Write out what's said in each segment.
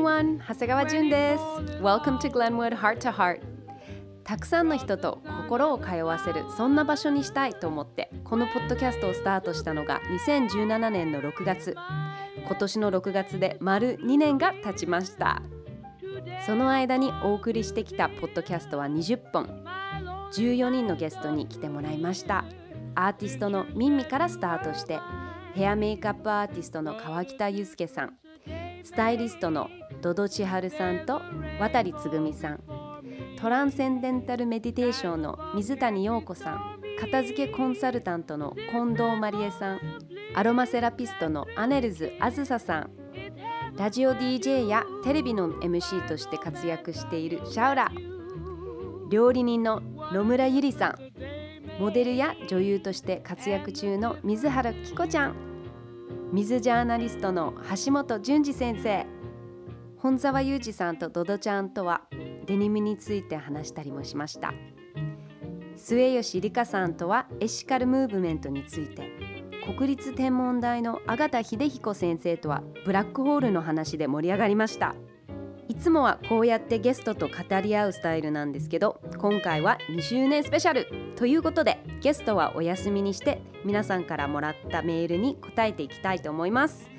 everyone! 長谷川純です。Welcome to Glenwood Heart to Heart. たくさんの人と心を通わせるそんな場所にしたいと思ってこのポッドキャストをスタートしたのが2017年の6月今年の6月で丸2年が経ちましたその間にお送りしてきたポッドキャストは20本14人のゲストに来てもらいましたアーティストのミンミからスタートしてヘアメイクアップアーティストの川北祐介さんスタイリストのドド千春さんと渡つぐみさん。トランセンデンタルメディテーションの水谷陽子さん。片付けコンサルタントの近藤まりえさん。アロマセラピストのアネルズあずささん。ラジオ DJ やテレビの MC として活躍しているシャウラ。料理人の野村ゆりさん。モデルや女優として活躍中の水原希子ちゃん。水ジャーナリストの橋本淳二先生。本沢裕二さんとドドちゃんとはデニムについて話したりもしました。末吉里香さんとはエシカルムーブメントについて国立天文台の阿賀田秀彦先生とはブラックホールの話で盛り上がりました。いつもはこうやってゲストと語り合うスタイルなんですけど今回は2周年スペシャル。ということでゲストはお休みにして皆さんからもらったメールに答えていきたいと思います。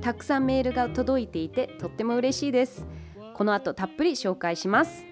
たくさんメールが届いていてとっても嬉しいです。この後たっぷり紹介します。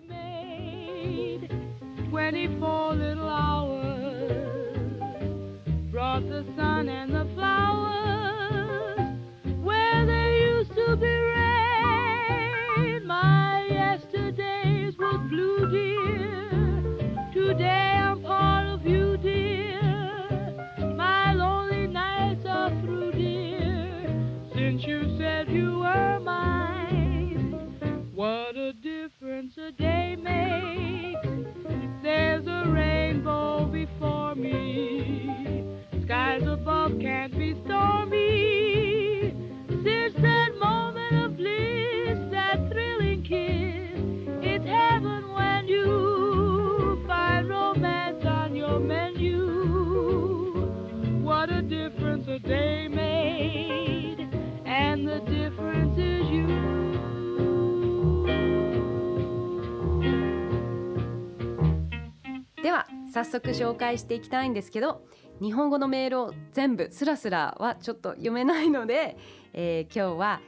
紹介していきたいんですけど日本語のメールを全部スラスラはちょっと読めないので、えー今日は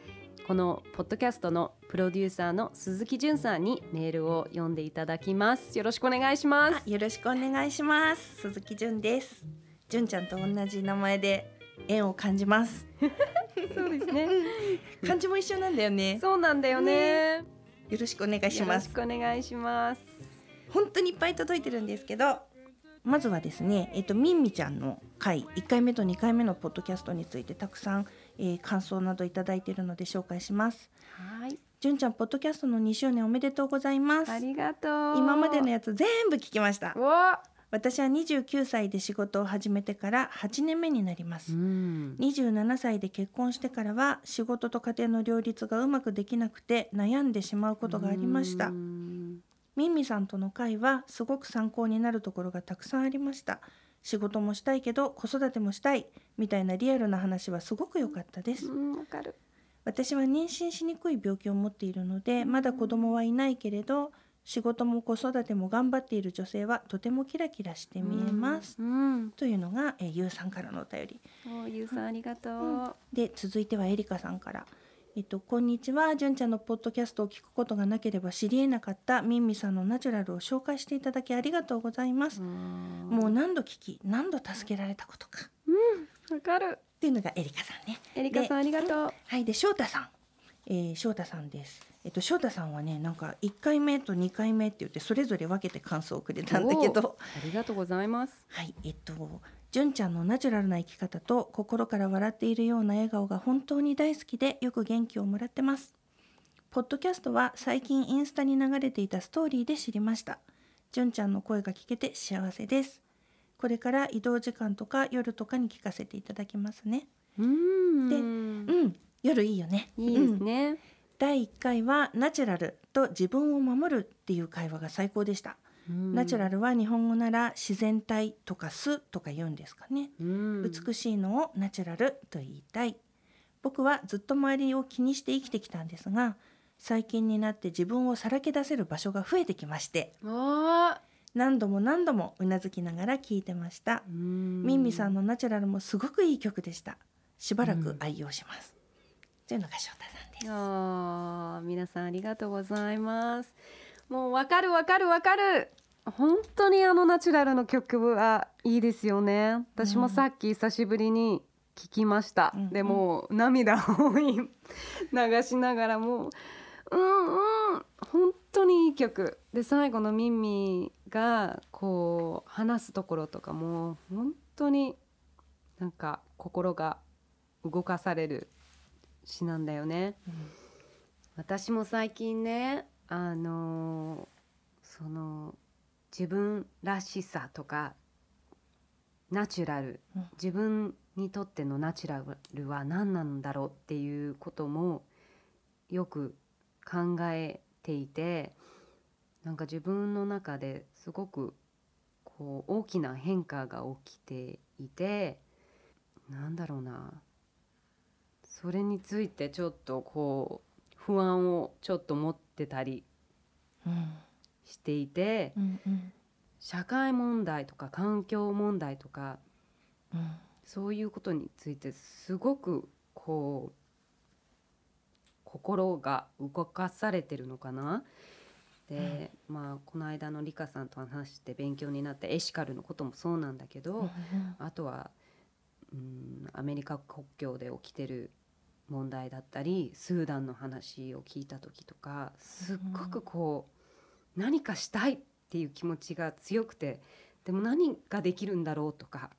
このポッドキャストのプロデューサーの鈴木淳さんにメールを読んでいただきます。よろしくお願いします。あよろしくお願いします。鈴木純です。純ちゃんと同じ名前で縁を感じます。そうですね。漢字も一緒なんだよね。そうなんだよね。よろしくお願いしよろしますくお願いします。本当にいっぱい届いてるんですけどまずはですねえっとみんみちゃんの回1回目と2回目のポッドキャストについてたくさん、えー感想などいただいているので紹介します。はい。純ちゃんポッドキャストの2周年おめでとうございます。ありがとう。今までのやつ全部聞きました。私は29歳で仕事を始めてから8年目になります。うん。27歳で結婚してからは仕事と家庭の両立がうまくできなくて悩んでしまうことがありました。うんミンミさんとの会はすごく参考になるところがたくさんありました。仕事もしたいけど子育てもしたい。みたいなリアルな話はすごく良かったです。うんわかる。私は妊娠しにくい病気を持っているのでまだ子供はいないけれど仕事も子育ても頑張っている女性はとてもキラキラして見えます、うんというのが、えー、ゆうさんからのお便り。おゆうさんありがとう、で続いてはエリカさんから。えっと、こんにちは。純ちゃんのポッドキャストを聞くことがなければ知り得なかった。ミンミさんのナチュラルを紹介していただきありがとうございます。もう何度聞き、何度助けられたことか。わかる。っていうのがエリカさんね。エリカさんありがとう。はい、で翔太さん、えー、翔太さんです。えっと翔太さんはね、なんか1回目と2回目って言ってそれぞれ分けて感想をくれたんだけど、ありがとうございます。はい、えっと純ちゃんのナチュラルな生き方と心から笑っているような笑顔が本当に大好きでよく元気をもらってます。ポッドキャストは最近インスタに流れていたストーリーで知りました。純ちゃんの声が聞けて幸せです。これから移動時間とか夜とかに聞かせていただきますね。うんでうん、夜いいよね。いいですうんね、第1回はナチュラルと自分を守るっていう会話が最高でした。ナチュラルは日本語なら自然体とか素とか言うんですかね、うん。美しいのをナチュラルと言いたい。僕はずっと周りを気にして生きてきたんですが最近になって自分をさらけ出せる場所が増えてきまして。あ何度も何度もうなずきながら聞いてました。ミンミさんのナチュラルもすごくいい曲でした。しばらく愛用します、というのが翔太さんです。皆さんありがとうございますもうわかるわかるわかる。本当にあのナチュラルの曲はいいですよね。私もさっき久しぶりに聞きました、うん。でもう涙を流しながらもううんうん。本当にいい曲。で最後のミンミがこう話すところとかも本当になんか心が動かされる詩なんだよね。私も最近ねあのーその自分らしさとかナチュラル、うん。自分にとってのナチュラルは何なんだろうっていうこともよく考えていてなんか自分の中ですごくこう大きな変化が起きていてなんだろうな。それについてちょっとこう不安をちょっと持ってたりうん。していてうんうん。社会問題とか環境問題とかうん。そういうことについてすごくこう心が動かされてるのかな。で、まあこの間のリカさんと話して勉強になったエシカルのこともそうなんだけど、うん。あとはうんアメリカ国境で起きてる問題だったりスーダンの話を聞いた時とかすっごくこう何かしたいっていう気持ちが強くてでも何ができるんだろうとか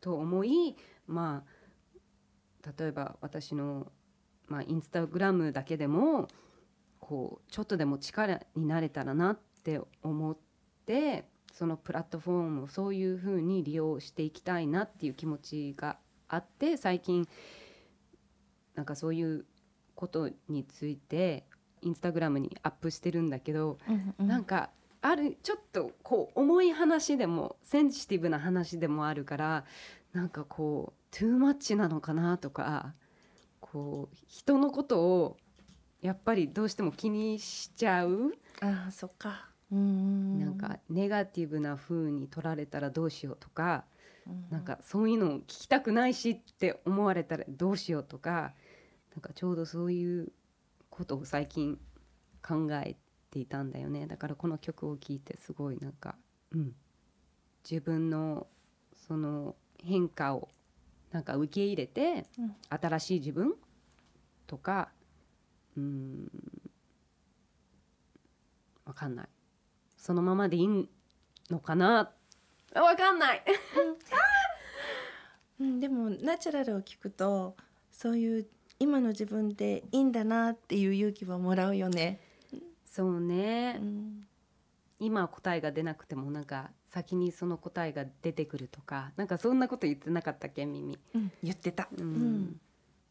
と思いまあ例えば私の、まあ、インスタグラムだけでもこうちょっとでも力になれたらなって思ってそのプラットフォームをそういうふうに利用していきたいなっていう気持ちがあって最近なんかそういうことについてインスタグラムにアップしてるんだけど、うんうん。なんかあるちょっとこう重い話でもセンシティブな話でもあるからなんかこうトゥーマッチなのかなとかこう人のことをやっぱりどうしても気にしちゃう、ああそっか。うんうんなんかネガティブな風に取られたらどうしようとか、うん。なんかそういうのを聞きたくないしって思われたらどうしようとかなんかちょうどそういうことを最近考えていたんだよね。だからこの曲を聴いてすごいなんか、うん、自分のその変化をなんか受け入れて、うん。新しい自分とかうん。わかんない。そのままでいいのかな？わかんない。うん、でもナチュラルを聞くとそういう今の自分でいいんだなっていう勇気はもらうよね。そうね、うん。今は答えが出なくてもなんか先にその答えが出てくるとかなんかそんなこと言ってなかったっけ耳うん、言ってた。ううん。ん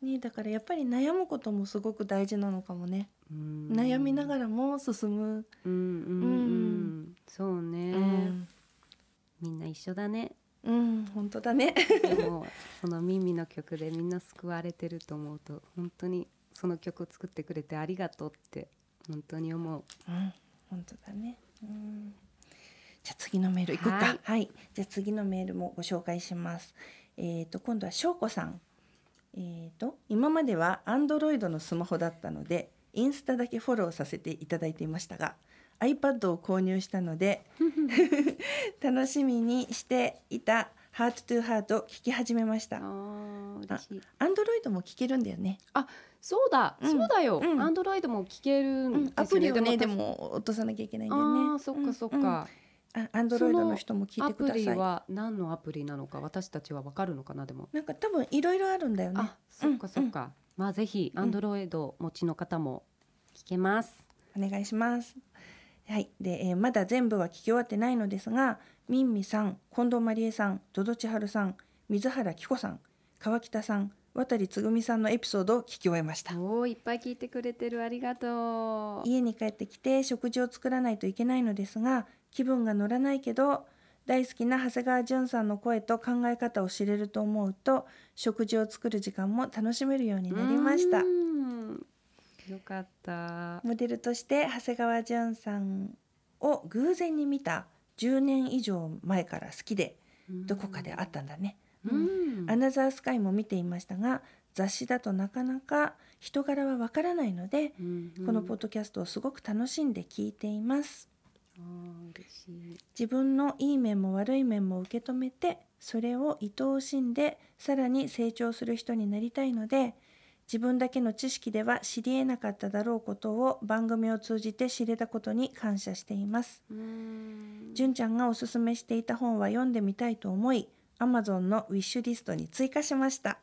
ね、だからやっぱり悩むこともすごく大事なのかもね。うん。悩みながらも進む。うんうんうん。そうね、うん、みんな一緒だねうん、本当だね。でもその耳の曲でみんな救われてると思うと本当にその曲を作ってくれてありがとうって本当に思ううん、本当だね。うん。じゃあ次のメールいこうか。ははいい、じゃあ次のメールもご紹介します。えっ、と今度はしょうこさん。えっ、と今まではアンドロイドのスマホだったので、インスタだけフォローさせていただいていましたが、iPad を購入したので 楽しみにしていたハートトゥーハートを聞き始めました。嬉しい。アンドロイドも聞けるんだよね。そうだ、うん。そうだよ、うん。アンドロイドも聞けるうんアプリをねで私も落とさなきゃいけないんだよね。そっかそっか、うんアンドロイドの人も聞いてください。リは何のアプリなのか私たちはわかるのかなでも、なんか多分いろいろあるんだよね。あそっかそっか、まあぜひうんアンドロイド持ちの方も聞けます、お願いします。はい、で、えーまだ全部は聞き終わってないのですが、ミンミさん、近藤まりえさん、ドド千春さん、水原希子さん、川北さん、渡つぐみさんのエピソードを聞き終えました。おーいっぱい聞いてくれてる。ありがとう。家に帰ってきて食事を作らないといけないのですが、気分が乗らないけど大好きな長谷川淳さんの声と考え方を知れると思うと食事を作る時間も楽しめるようになりましたよかった。モデルとして長谷川淳さんを偶然に見た10年以上前から好きでどこかであったんだね、ううん。んアナザースカイも見ていましたが雑誌だとなかなか人柄はわからないので、うん。このポッドキャストをすごく楽しんで聞いています。あー嬉しい。自分のいい面も悪い面も受け止めてそれを愛おしんでさらに成長する人になりたいので自分だけの知識では知り得なかっただろうことを番組を通じて知れたことに感謝しています。純ちゃんがおすすめしていた本は読んでみたいと思い Amazon のウィッシュリストに追加しました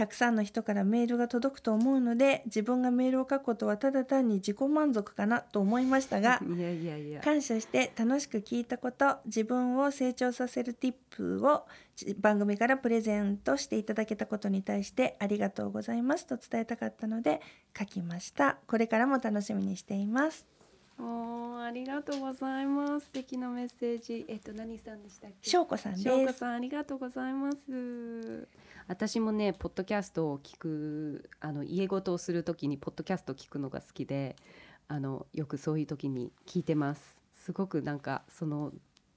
たくさんの人からメールが届くと思うので自分がメールを書くことはただ単に自己満足かなと思いましたが 感謝して楽しく聞いたこと自分を成長させる Tip をじ番組からプレゼントしていただけたことに対してありがとうございますと伝えたかったので書きました。これからも楽しみにしていますおーありがとうございます。素敵なメッセージ。えっと何さんでしたっけ？翔子さんです。翔子さんありがとうございます。私もねポッドキャストを聞くあの家ごとをするときにポッドキャストを聞くのが好きであのよくそういう時に聞いてます。すごくなんかその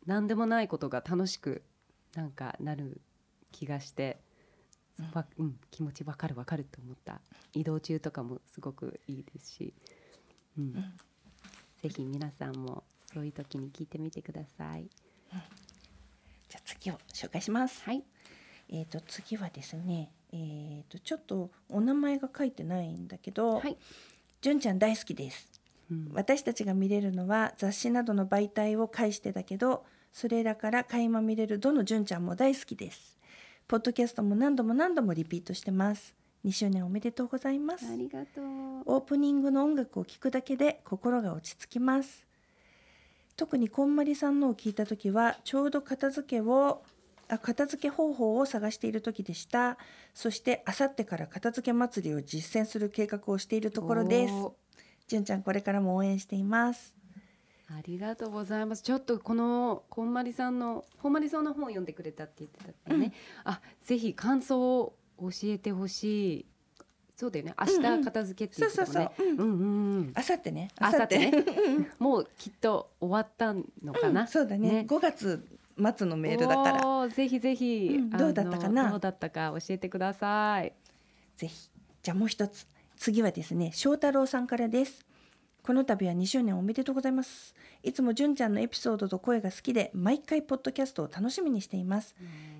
何でもないことが楽しくなんかなる気がして、わうん、気持ちわかるわかると思った。移動中とかもすごくいいですし、うんぜひ皆さんもそういう時に聞いてみてください。じゃあ次を紹介します。はい、えー、と次はですね、えー、とちょっとお名前が書いてないんだけど、はい。純ちゃん大好きです。うん。私たちが見れるのは雑誌などの媒体を介してだけどそれらから垣間見れるどの純ちゃんも大好きです。ポッドキャストも何度も何度もリピートしてます2周年おめでとうございます。ありがとう。オープニングの音楽を聴くだけで心が落ち着きます。特にこんまりさんのを聞いた時はちょうど片付けをあ片付け方法を探している時でした。そしてあさってから片付け祭りを実践する計画をしているところです。おー。純ちゃんこれからも応援しています。ありがとうございます。ちょっとこのこんまりさんのこんまりさんの本を読んでくれたって言ってたんでね。あ、ぜひ感想を教えてほしい。そうだよね。明日片付けって言ってたもんね。あさってねあさってね。明後もうきっと終わったのか日な。うん。そうだね。ね。5月末のメールだから。ぜひぜひ、うん。どうだったかな？どうだったか教えてください。ぜひ。じゃあもう一つ。次はですね翔太郎さんからですこの度は2周年おめでとうございます。いつも純ちゃんのエピソードと声が好きで毎回ポッドキャストを楽しみにしています。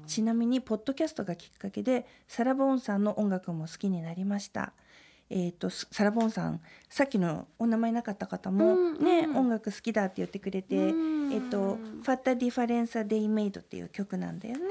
ちなみにポッドキャストがきっかけでサラボーンさんの音楽も好きになりました。えー、とすサラボーンさんさっきのお名前なかった方もうんね、うん。音楽好きだって言ってくれて、うん。えっ、と「 What a Diff'rence a Day Made」っていう曲なんだよね。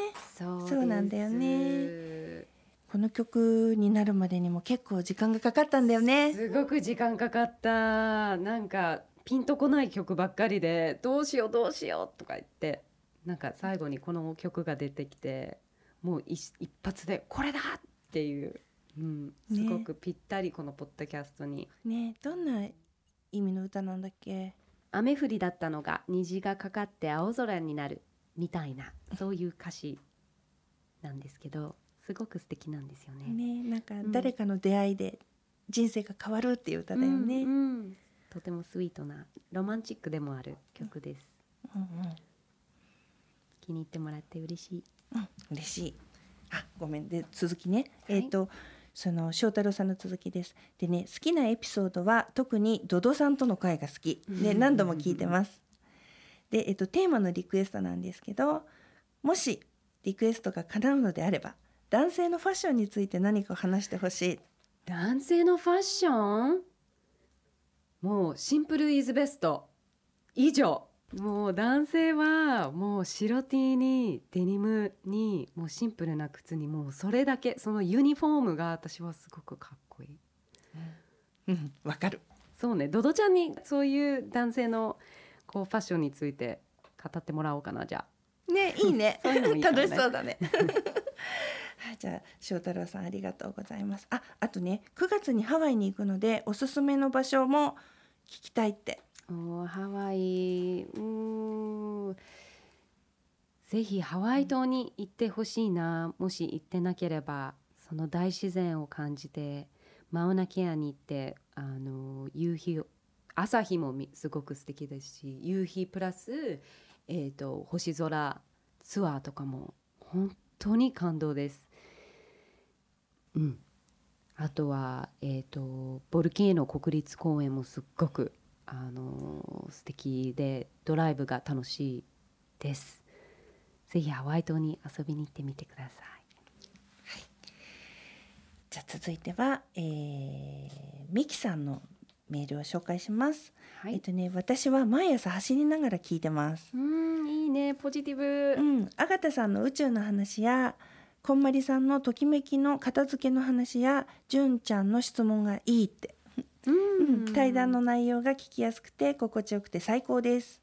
そうなんだよねね。この曲になるまでにも結構時間がかかったんだよね。すごく時間かかった。なんかピンとこない曲ばっかりでどうしようどうしようとか言ってなんか最後にこの曲が出てきてもう一一発でこれだっていう、うん、ね。すごくぴったりこのポッドキャストに、ね。どんな意味の歌なんだっけ？雨降りだったのが虹がかかって青空になるみたいなそういう歌詞なんですけどすごく素敵なんですよね。ねなんかん誰かの出会いで人生が変わるっていう歌だよね、うんうんとてもスイートなロマンチックでもある曲です。うんうん気に入ってもらって嬉しい。うん、嬉しい。あ、ごめんで続きね。はいえっ、とその翔太郎さんの続きです。でね好きなエピソードは特にドドさんとの会が好き。でうん何度も聞いてます。でえっ、とテーマのリクエストなんですけど、もしリクエストが叶うのであれば男性のファッションについて何か話してほしい。男性のファッション？もうシンプルイズベスト。以上。もう男性はもう白 T にデニムにもうシンプルな靴にもうそれだけ。そのユニフォームが私はすごくかっこいい。うん、わかる。そうね。ドドちゃんにそういう男性のこうファッションについて語ってもらおうかなじゃあ。ねいいね。ね。楽しそうだねはいじゃあ翔太郎さんありがとうございます。ああとね9月にハワイに行くのでおすすめの場所も聞きたいって。そうハワイ。うん。ぜひハワイ島に行ってほしいな。もし行ってなければその大自然を感じてマウナケアに行ってあの夕日を朝日もすごく素敵ですし夕日プラス、えー、と星空ツアーとかも本当に感動です。うん、あとは、えー、とボルケーノ国立公園もすっごく、あの素敵でドライブが楽しいです。ぜひハワイ島に遊びに行ってみてください。じゃあ続いては、えー、ミキさんのメールを紹介します。はい、えっとね、私は毎朝走りながら聞いてます。うんいいねポジティブ。うん、アガタさんの宇宙の話やこんまりさんのときめきの片付けの話や純ちゃんの質問がいいって、うん。うん、対談の内容が聞きやすくて心地よくて最高です。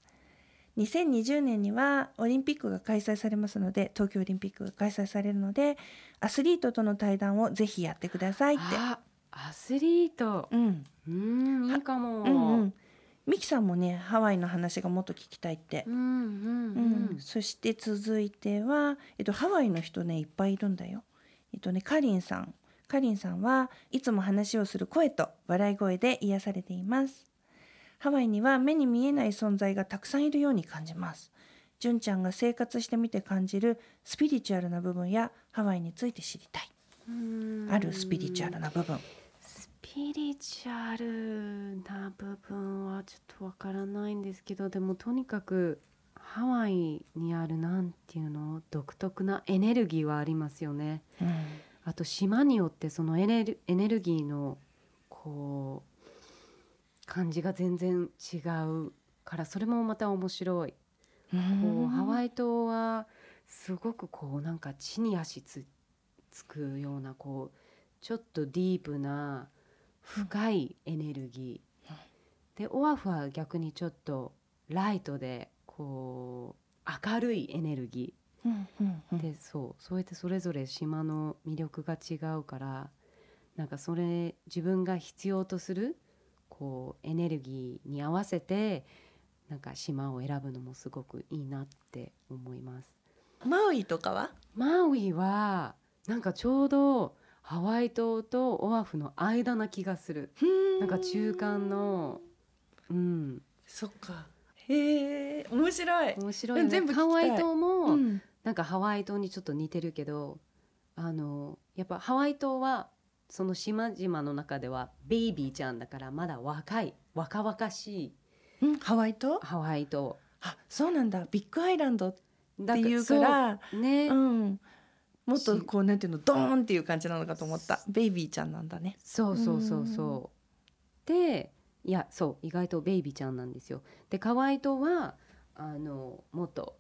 2020年にはオリンピックが開催されますので東京オリンピックが開催されるのでアスリートとの対談をぜひやってくださいって。あアスリート。うん。うんいいかも。うんうんミキさんもねハワイの話がもっと聞きたいってうんうんうんそして続いては、えっと、ハワイの人ねいっぱいいるんだよ。えっとねカリンさんカリンさんはいつも話をする声と笑い声で癒されています。ハワイには目に見えない存在がたくさんいるように感じます。純ちゃんが生活してみて感じるスピリチュアルな部分やハワイについて知りたい。うんあるスピリチュアルな部分。スピリチュアルな部分はちょっとわからないんですけどでもとにかくハワイにあるなんていうの独特なエネルギーはありますよね。うんあと島によってそのエネルエネルギーのこう感じが全然違うからそれもまた面白い。こうハワイ島はすごくこうなんか地に足つつくようなこうちょっとディープな深いエネルギー、でオアフは逆にちょっとライトでこう明るいエネルギー。でそうそうやってそれぞれ島の魅力が違うからなんかそれ自分が必要とするこうエネルギーに合わせてなんか島を選ぶのもすごくいいなって思います。マウイとかは？マウイはなんかちょうどハワイ島とオアフの間な気がする。なんか中間のうん。そっか。へえ面白い、面白い、ね、うん全部ハワイ島も、うん。なんかハワイ島にちょっと似てるけどあのやっぱハワイ島はその島々の中ではベイビーちゃんだからまだ若い若々しいうん、ハワイとハワイ島。あそうなんだ。ビッグアイランドってだいうから。ね、うん、もっとこうなんていうのドーンっていう感じなのかと思った。ベイビーちゃんなんだね。そうそうそうそう。でいやそう意外とベイビーちゃんなんですよ。でカワイ島はあのもっと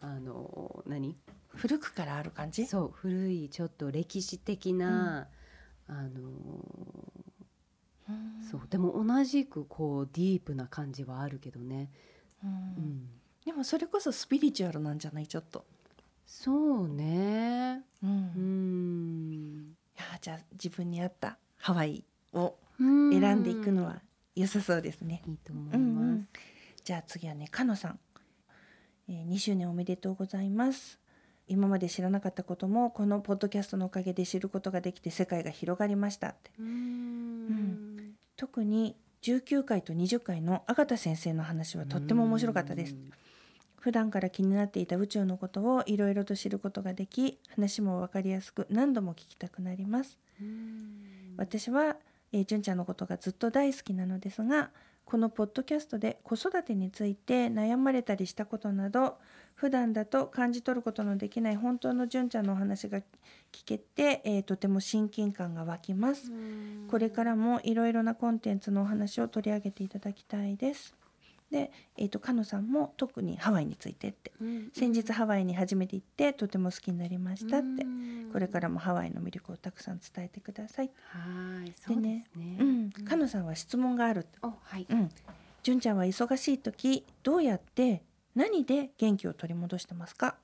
あの何？古くからある感じ？そう古いちょっと歴史的な、あのうん。そう。でも同じくこうディープな感じはあるけどね。うん。うん、でもそれこそスピリチュアルなんじゃない？ちょっと、そうね。うんうん。いやじゃあ自分に合ったハワイを選選んでいくのは良さそうですね、いいと思います。うんうんじゃあ次はねかのさん、えー、2周年おめでとうございます今まで知らなかったこともこのポッドキャストのおかげで知ることができて世界が広がりましたってうん特に19回と20回のアガタ先生の話はとっても面白かったです。普段から気になっていた宇宙のことをいろいろと知ることができ話も分かりやすく何度も聞きたくなります。うん。私は、えー、純ちゃんのことがずっと大好きなのですがこのポッドキャストで子育てについて悩まれたりしたことなど普段だと感じ取ることのできない本当の純ちゃんのお話が聞けて、えーとても親近感が湧きます。これからもいろいろなコンテンツのお話を取り上げていただきたいです。で、えー、とかのさんも特にハワイについてってうん先日ハワイに初めて行ってとても好きになりましたってうんこれからもハワイの魅力をたくさん伝えてください。はいそうですね。うん、かのさんは質問がある。おはい。うん、純ちゃんは忙しい時どうやって何で元気を取り戻してますか？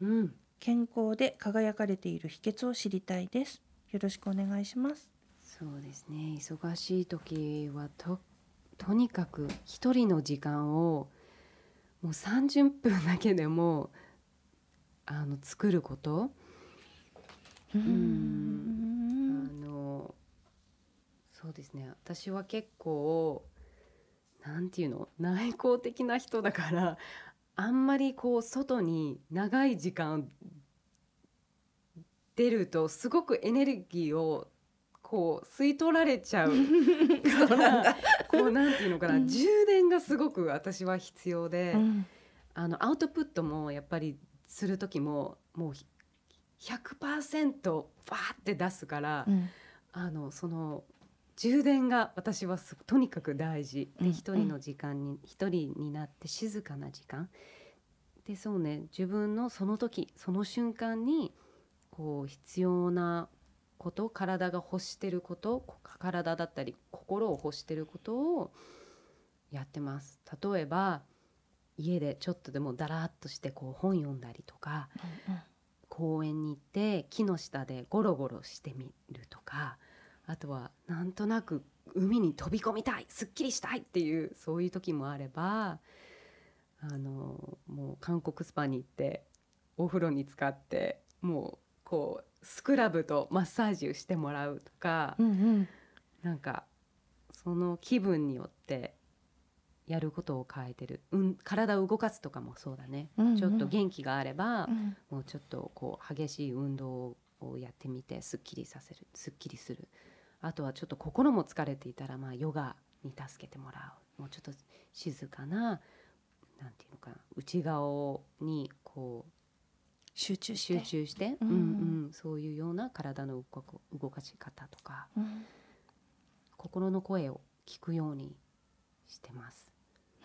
うん。健康で輝かれている秘訣を知りたいです。よろしくお願いします。そうですね。忙しい時はととにかく一人の時間をもう30分だけでもあの作ること。うん。あのそうですね。私は結構なんていうの内向的な人だからあんまりこう外に長い時間出るとすごくエネルギーをこう吸い取られちゃう そうな。こうなんていうのかな、うん。充電がすごく私は必要で、うん。あのアウトプットもやっぱりする時ももうひ100%バーって出すから、うん。あのその充電が私はすとにかく大事。うん。で一人の時間に一人になって静かな時間。でそうね自分のその時その瞬間にこう必要なこと体が欲してることこ体だったり心を欲してることをやってます。例えば家でちょっとでもだらっとしてこう本読んだりとか公園に行って木の下でゴロゴロしてみるとかあとはなんとなく海に飛び込みたいすっきりしたいっていうそういう時もあればあのもう韓国スパに行ってお風呂に浸かってもうこうスクラブとマッサージをしてもらうとか、うんうん。なんかその気分によってやることを変えてる、うん、体を動かすとかもそうだね、うんうん。ちょっと元気があれば、うん。もうちょっとこう激しい運動をやってみてすっきりさせるすっきりする。あとはちょっと心も疲れていたらまあヨガに助けてもらう。もうちょっと静かななんていうのかな内側にこ集中して。う集中して、うんうん。うん、そういうような体の動かし方とか。うん。心の声を聞くようにしてます。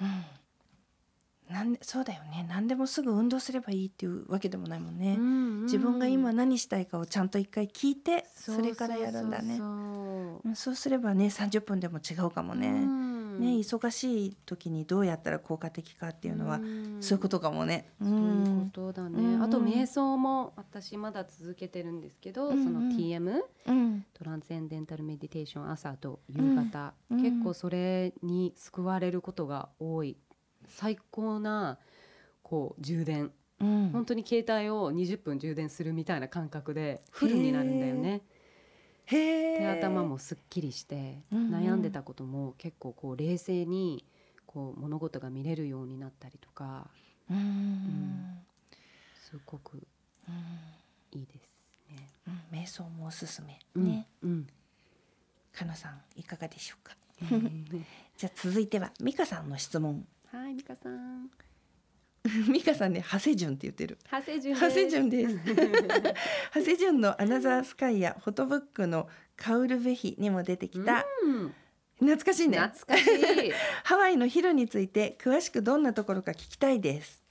うん。なんでそうだよね。何でもすぐ運動すればいいっていうわけでもないもんね、自分が今何したいかをちゃんと一回聞いてそれからやるんだね。そうすればね30分でも違うかもね、うんね忙しい時にどうやったら効果的かっていうのは、ん。そういうことかもね。うそういうんことだね、うん。あと瞑想も私まだ続けてるんですけど、その TM うん。トランセンデンタルメディテーション朝と夕方、うん。結構それに救われることが多い。最高なこう充電。うん。本当に携帯を20分充電するみたいな感覚でフルになるんだよね。へえで頭もすっきりして、悩んでたことも結構こう冷静にこう物事が見れるようになったりとか。うんうんすごくいいですね。うん。瞑想もおすすめ。うん。ね、うん。かなさんいかがでしょうか？うん。じゃあ続いては美香さんの質問。はい、美香さん。美香さんね長谷順って言ってる長谷順長谷順です長谷順のアナザースカイやフォトブックのカウルベヒにも出てきた、うん懐かしいね懐かしい。ハワイのヒロについて詳しくどんなところか聞きたいです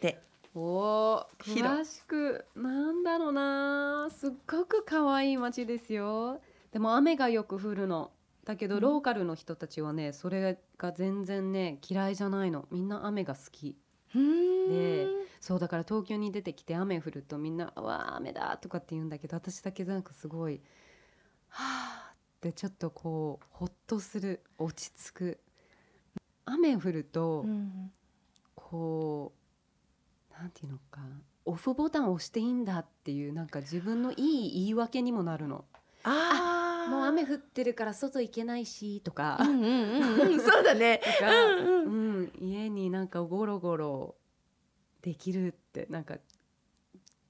でおお、詳しく、なんだろうな。すっごく可愛い街ですよ。でも雨がよく降るの。だけど、うんローカルの人たちはね、それが全然ね、嫌いじゃないの。みんな雨が好き。でそうだから東京に出てきて雨降るとみんな「うわー雨だ」とかって言うんだけど私だけなんかすごい「はあ」ってちょっとこうほっとする落ち着く。雨降ると、うんこうなんていうのかオフボタンを押していいんだっていうなんか自分のいい言い訳にもなるの。あーもう雨降ってるから外行けないしとか、うんうんうんうん。そうだね。とか、うんうん。うん、家になんかゴロゴロできるってなんか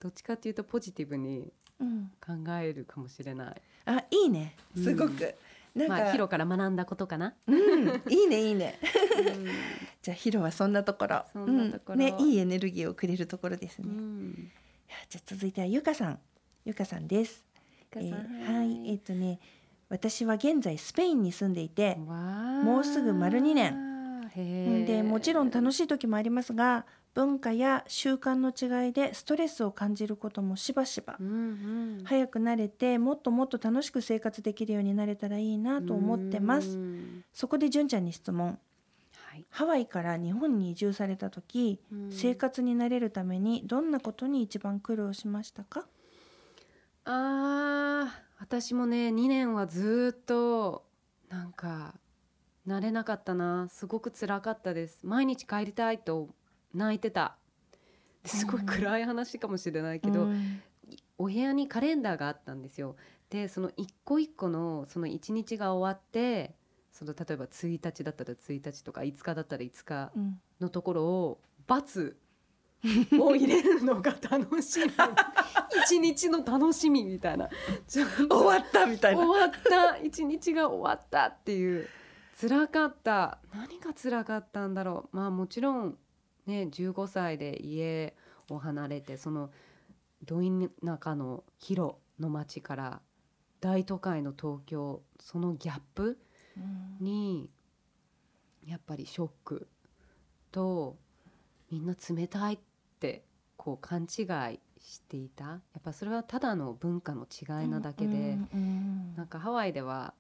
どっちかっていうとポジティブにうん考えるかもしれない。あいいね。すごく、なんか、まあヒロから学んだことかな。うん、いいねいいね。うん。じゃあヒロはそんなところ。そんなところ。うん。ねいいエネルギーをくれるところですね、ういんやじゃあ続いてはゆかさん。ゆかさんですえーはい。えっ、とね私は現在スペインに住んでいてもうすぐ丸二年。へーでもちろん楽しい時もありますが文化や習慣の違いでストレスを感じることもしばしば。うんうん。早く慣れてもっともっと楽しく生活できるようになれたらいいなと思ってまうすん。そこで純ちゃんに質問。はい。ハワイから日本に移住された時うん。生活に慣れるためにどんなことに一番苦労しましたか？あー私もね2年はずーっとなんかなれなかったな。すごく辛かったです。毎日帰りたいと泣いてた。すごい暗い話かもしれないけど、うん。お部屋にカレンダーがあったんですよ。でその一個一個のその一日が終わってその例えば1日だったら1日とか5日だったら5日うん。のところを× を入れるのが楽しみ 一日の楽しみみたいな。終わったみたいな終わった。一日が終わったっていう。辛かった。何が辛かったんだろう。まあもちろんね15歳で家を離れてそのど田舎の広の町から大都会の東京そのギャップうん。にやっぱりショックとみんな冷たいってこう勘違いしていた。やっぱそれはただの文化の違いなだけで、うんうんなんかハワイでは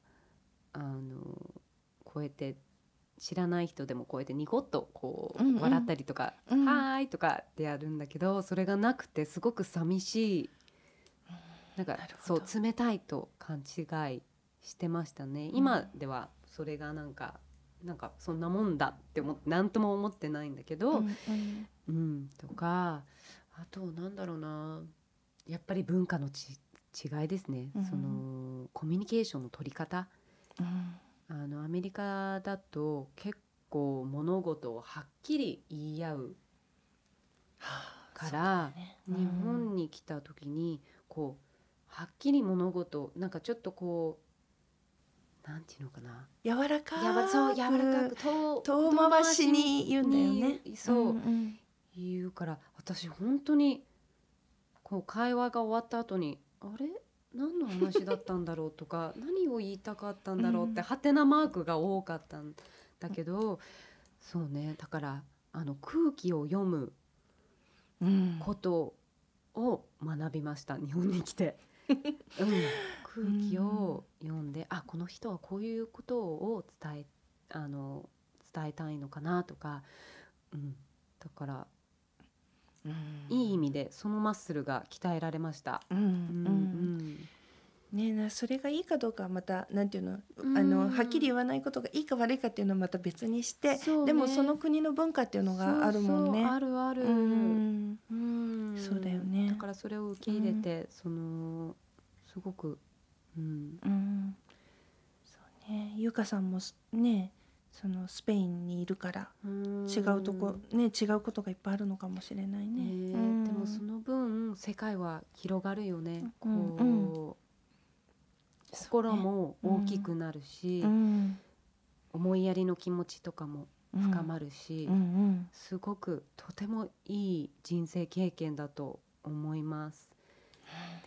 あのこうやって知らない人でもこうやってニコッとこうんううん。笑ったりとか「うん。はーい」とかってやるんだけどそれがなくてすごく寂しい。なんかそう冷たいと勘違いしてましたね。今ではそれがなんかなんかそんなもんだって何とも思ってないんだけど、うんうん。うん、とかあとなんだろうな。やっぱり文化のち違いですね、うん。そのコミュニケーションの取り方。うん。あのアメリカだと結構物事をはっきり言い合う。はあから、ね。日本に来た時にこうはっきり物事なんかちょっとこうなんていうのかな。柔らかやばそう柔らかくく遠遠回しに言うんだよね。にそう、んん。言うから私本当にこう会話が終わった後にあれ？何の話だったんだろうとか 何を言いたかったんだろうって、うんハテナマークが多かったんだけどそうねだからあの空気を読むうん。ことを学びました日本に来て、うん、空気を読んで、あこの人はこういうことを伝えあの伝えたいのかなとか、うん、だからうんいい意味でそのマッスルが鍛えられました。うんううん。んねえなそれがいいかどうかはまたなんていうのうん。あのはっきり言わないことがいいか悪いかっていうのはまた別にして、ね。でもその国の文化っていうのがあるもんね。そうそうあるある。うん。うん。そうだよね。だからそれを受け入れて、そのすごく、うん、うん。そうね。ゆかさんもすねそのスペインにいるから違うとこね違うことがいっぱいあるのかもしれないね。ねえうん。でもその分世界は広がるよね。こう、うん。心も大きくなるし、うん。思いやりの気持ちとかも深まるし、うんうん。すごくとてもいい人生経験だと思います。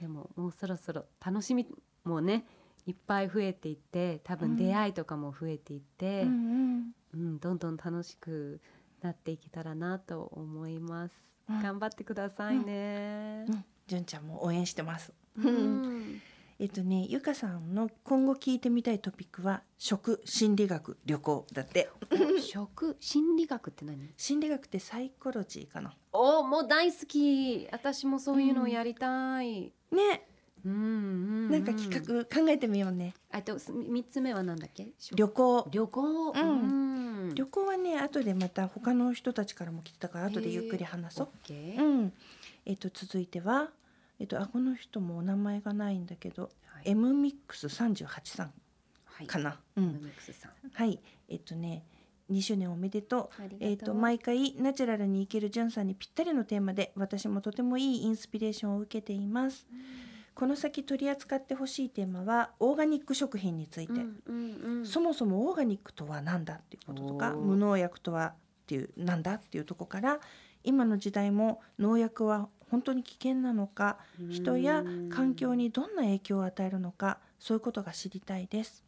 でももうそろそろ楽しみもねいっぱい増えていって多分出会いとかも増えていって、ううんんうんどんどん楽しくなっていけたらなと思います。うん頑張ってくださいね。うん純ちゃんも応援してます。うん えっとねゆかさんの今後聞いてみたいトピックは食心理学旅行だって。食心理学って何？心理学ってサイコロジーかな。おもう大好き。私もそういうのをやりたい。ね、うんうんうんなんか企画考えてみようね。あとす三つ目はなんだっけ？旅行。旅行。うんん旅行はね後でまた他の人たちからも来てたから後でゆっくり話そうオッ。ケーうん。えっと続いてはえっとあこの人もお名前がないんだけど、はい M ミックス三十八さんはいかな。うん。ムミックスさん。はい。えっとね2周年おめでとう。ありがとうえっと毎回ナチュラルに生きるじゅんさんにぴったりのテーマで私もとてもいいインスピレーションを受けています。この先取り扱ってほしいテーマはオーガニック食品について。そもそもオーガニックとは何だっていうこととか無農薬とはっていうなんだっていうところから今の時代も農薬は本当に危険なのか人や環境にどんな影響を与えるのかそういうことが知りたいです、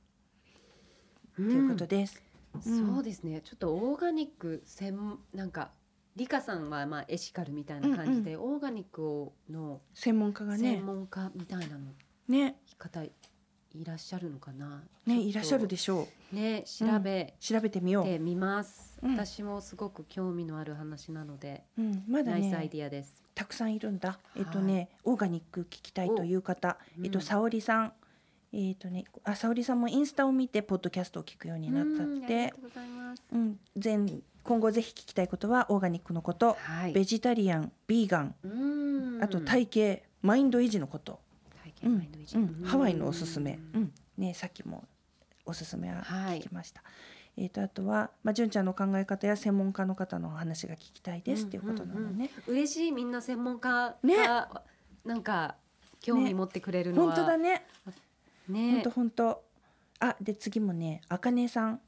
うん。ということです。うん。そうですね。ちょっとオーガニック専門なんかリカさんはまあエシカルみたいな感じで、オーガニックをの専門家がね。専門家みたいなのね。方いらっしゃるのかな？ねいらっしゃるでししょう。ね調べ調べてみよう、てみます。うん。私もすごく興味のある話なので、うん、まだね nice idea です。たくさんいるんだ。えっとねオーガニック聞きたいという方、うんえっと沙織さん。えっ、とねあ沙織さんもインスタを見てポッドキャストを聞くようになったっうんありがてとうございます。うん、全今後ぜひ聞きたいことはオーガニックのこと、はい。ベジタリアンビーガンうん。あと体型、マインド維持のこと、体うん験マインド維持。うん、ハワイのおすすめ、うん。ね、さっきもおすすめははい。聞きました、えー、とあとは、まあ、純ちゃんの考え方や専門家の方のお話が聞きたいですっていうことなのね、嬉しいみんな専門家が、ね。なんか興味持ってくれるのは、本当だね。本ね当本当。あで次もねあかねさん。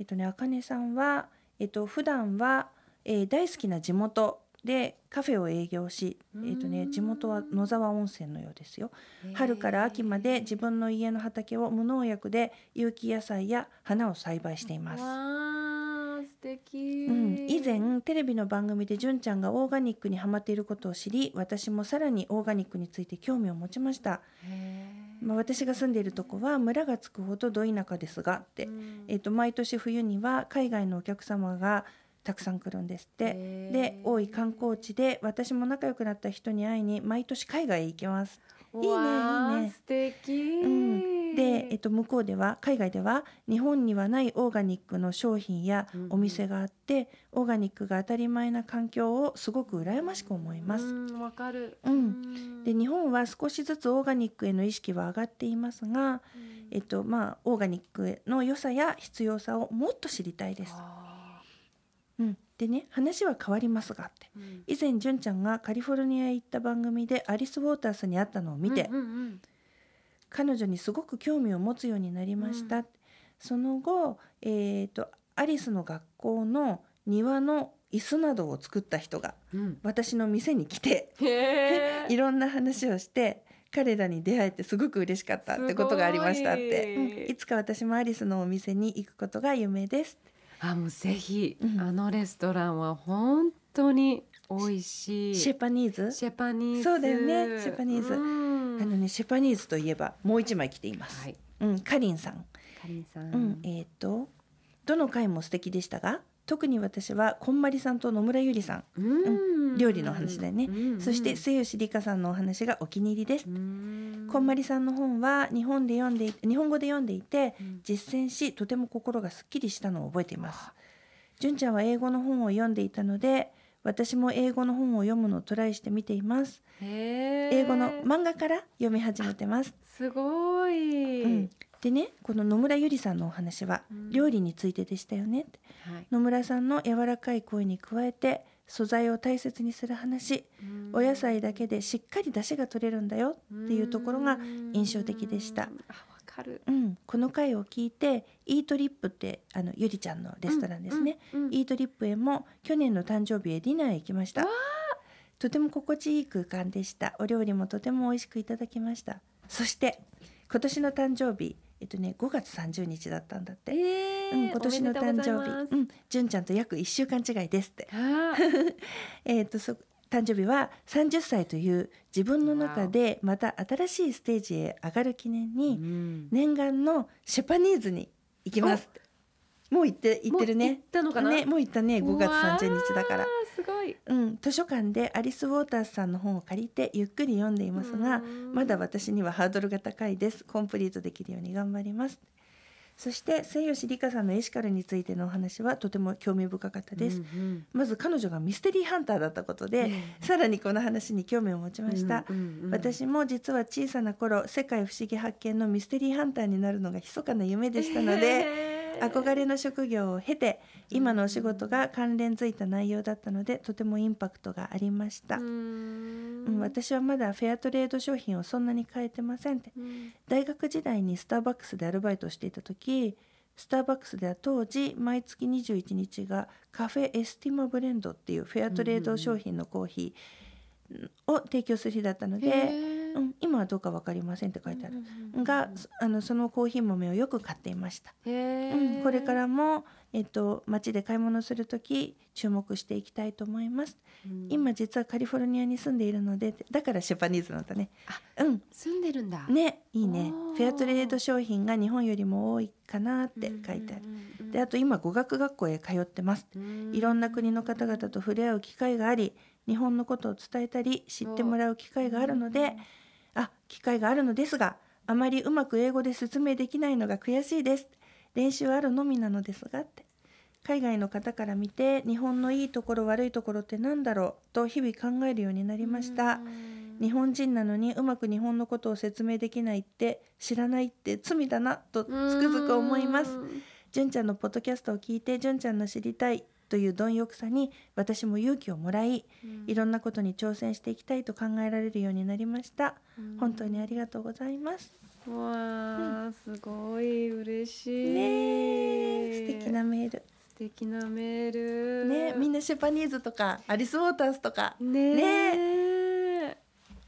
えっ、とねあかねさんはえっ、と普段は、えー大好きな地元でカフェを営業し、えっとね、地元は野沢温泉のようですよ。春から秋まで自分の家の畑を無農薬で有機野菜や花を栽培しています。素敵、うん、以前テレビの番組で純ちゃんがオーガニックにハマっていることを知り私もさらにオーガニックについて興味を持ちました、まあ、私が住んでいるとこは村がつくほどど田舎ですがって、うん。えっと毎年冬には海外のお客様がたくさん来るんですって。で多い観光地で私も仲良くなった人に会いに毎年海外へ行きますいいねいいね。素敵、うん、で、えっと、向こうでは海外では日本にはないオーガニックの商品やうんうん。お店があって、オーガニックが当たり前な環境をすごく羨ましく思います。うんわかる、うん。で日本は少しずつオーガニックへの意識は上がっていますが、えっとまあ、オーガニックの良さや必要さをもっと知りたいです。あうん、でね話は変わりますがって。ーうん。以前純ちゃんがカリフォルニアへ行った番組でアリス・ウォータースに会ったのを見て、うんうんうん。彼女にすごく興味を持つようになりました、その後、えー、とアリスの学校の庭の椅子などを作った人がうん。私の店に来てへ いろんな話をして彼らに出会えてすごく嬉しかったってことがありましたって、いうん。いつか私もアリスのお店に行くことが夢ですあもうぜひ、うん。あのレストランは本当に美味しい。シェパニーズ？シェパニーズ。そうだよね。シェパニーズ。うん。あのねシェパニーズといえばもう一枚来ています、はい。うん、カリンさん。かりんさん、うん、えっ、とどの回も素敵でしたが特に私はこんまりさんと野村ゆりさん、うん料理の話だよね。うん。そして末吉里香さんのお話がお気に入りです、うん。こんまりさんの本は日本で読んでい日本語で読んでいてうん。実践しとても心がすっきりしたのを覚えています。純ちゃんは英語の本を読んでいたので私も英語の本を読むのをトライしてみています。英語の漫画から読み始めてます。すごい、うん、でねこの野村ゆりさんのお話はうん。料理についてでしたよね。ってはい。野村さんの柔らかい声に加えて素材を大切にする話うん。お野菜だけでしっかり出汁が取れるんだよっていうところが印象的でした。うん、この回を聞いてイートリップってあのゆりちゃんのレストランですね、うんうんイートリップへも去年の誕生日へディナーへ行きました。とても心地いい空間でした。お料理もとても美味しくいただきました。そして今年の誕生日えっとね5月30日だったんだって、えーうん、今年の誕生日。うん純ちゃんと約1週間違いですって。えー、とそ誕生日は30歳という自分の中でまた新しいステージへ上がる記念にうん。念願のシェパニーズに行きますもう行って行ってるもう行ねったのかな？ねもう行ったね5月30日だからすごい。うん、図書館でアリス・ウォータースさんの本を借りてゆっくり読んでいますがうん。まだ私にはハードルが高いです。コンプリートできるように頑張ります。そして末吉里香さんのエシカルについてのお話はとても興味深かったです、うんうんまず彼女がミステリーハンターだったことで、うんさらにこの話に興味を持ちました、うんうんうん私も実は小さな頃世界不思議発見のミステリーハンターになるのが密かな夢でしたので、へー憧れの職業を経て今のお仕事が関連づいた内容だったのでとてもインパクトがありました、ううん。ん私はまだフェアトレード商品をそんなに買えてませんって。うん。大学時代にスターバックスでアルバイトをしていた時スターバックスでは当時毎月21日がカフェエスティマブレンドっていうフェアトレード商品のコーヒーを提供する日だったので、うん、今はどうか分かりませんって書いてある、うんうんうんがあのそのコーヒー豆をよく買っていました、へうん、ーこれからも、えっと、街で買い物する時注目していきたいと思います、うん。今実はカリフォルニアに住んでいるのでだからシェパニーズなんだね。うん。住んでるんだ。ねいいね。フェアトレード商品が日本よりも多いかなって書いてある、るであと今語学学校へ通ってます。いろんな国の方々と触れ合う機会があり日本のことを伝えたり知ってもらう機会があるのであ機会があるのですがあまりうまく英語で説明できないのが悔しいです。練習あるのみなのですがって。海外の方から見て日本のいいところ悪いところって何だろう？と日々考えるようになりました。日本人なのにうまく日本のことを説明できないって知らないって罪だなとつくづく思います。純ちゃんのポッドキャストを聞いて純ちゃんの知りたいという貪欲さに私も勇気をもらいいろんなことに挑戦していきたいと考えられるようになりました。本当にありがとうございます。わあ、すごい嬉しい。ねえ素敵なメール。素敵なメール。ねみんなシェパニーズとかアリス・ウォーターズとか。ね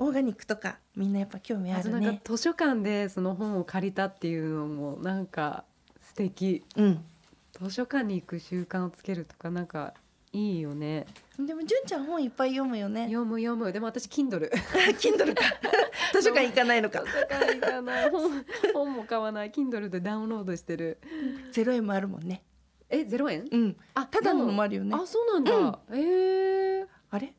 オーガニックとかみんなやっぱ興味ああとなんかるね図書館でその本を借りたっていうのもなんか素敵。うん図書館に行く習慣をつけるとかなんかいいよね。でも純ちゃん本いっぱい読むよね。読む読む。でも私 Kindle Kindle か。図書館行かないのか。図書館行かない。本本も買わない。Kindle でダウンロードしてる。ゼロ円もあるもんね。えゼロ円？うん。あただのももあるよね。あそうなんだ、えー、あれ？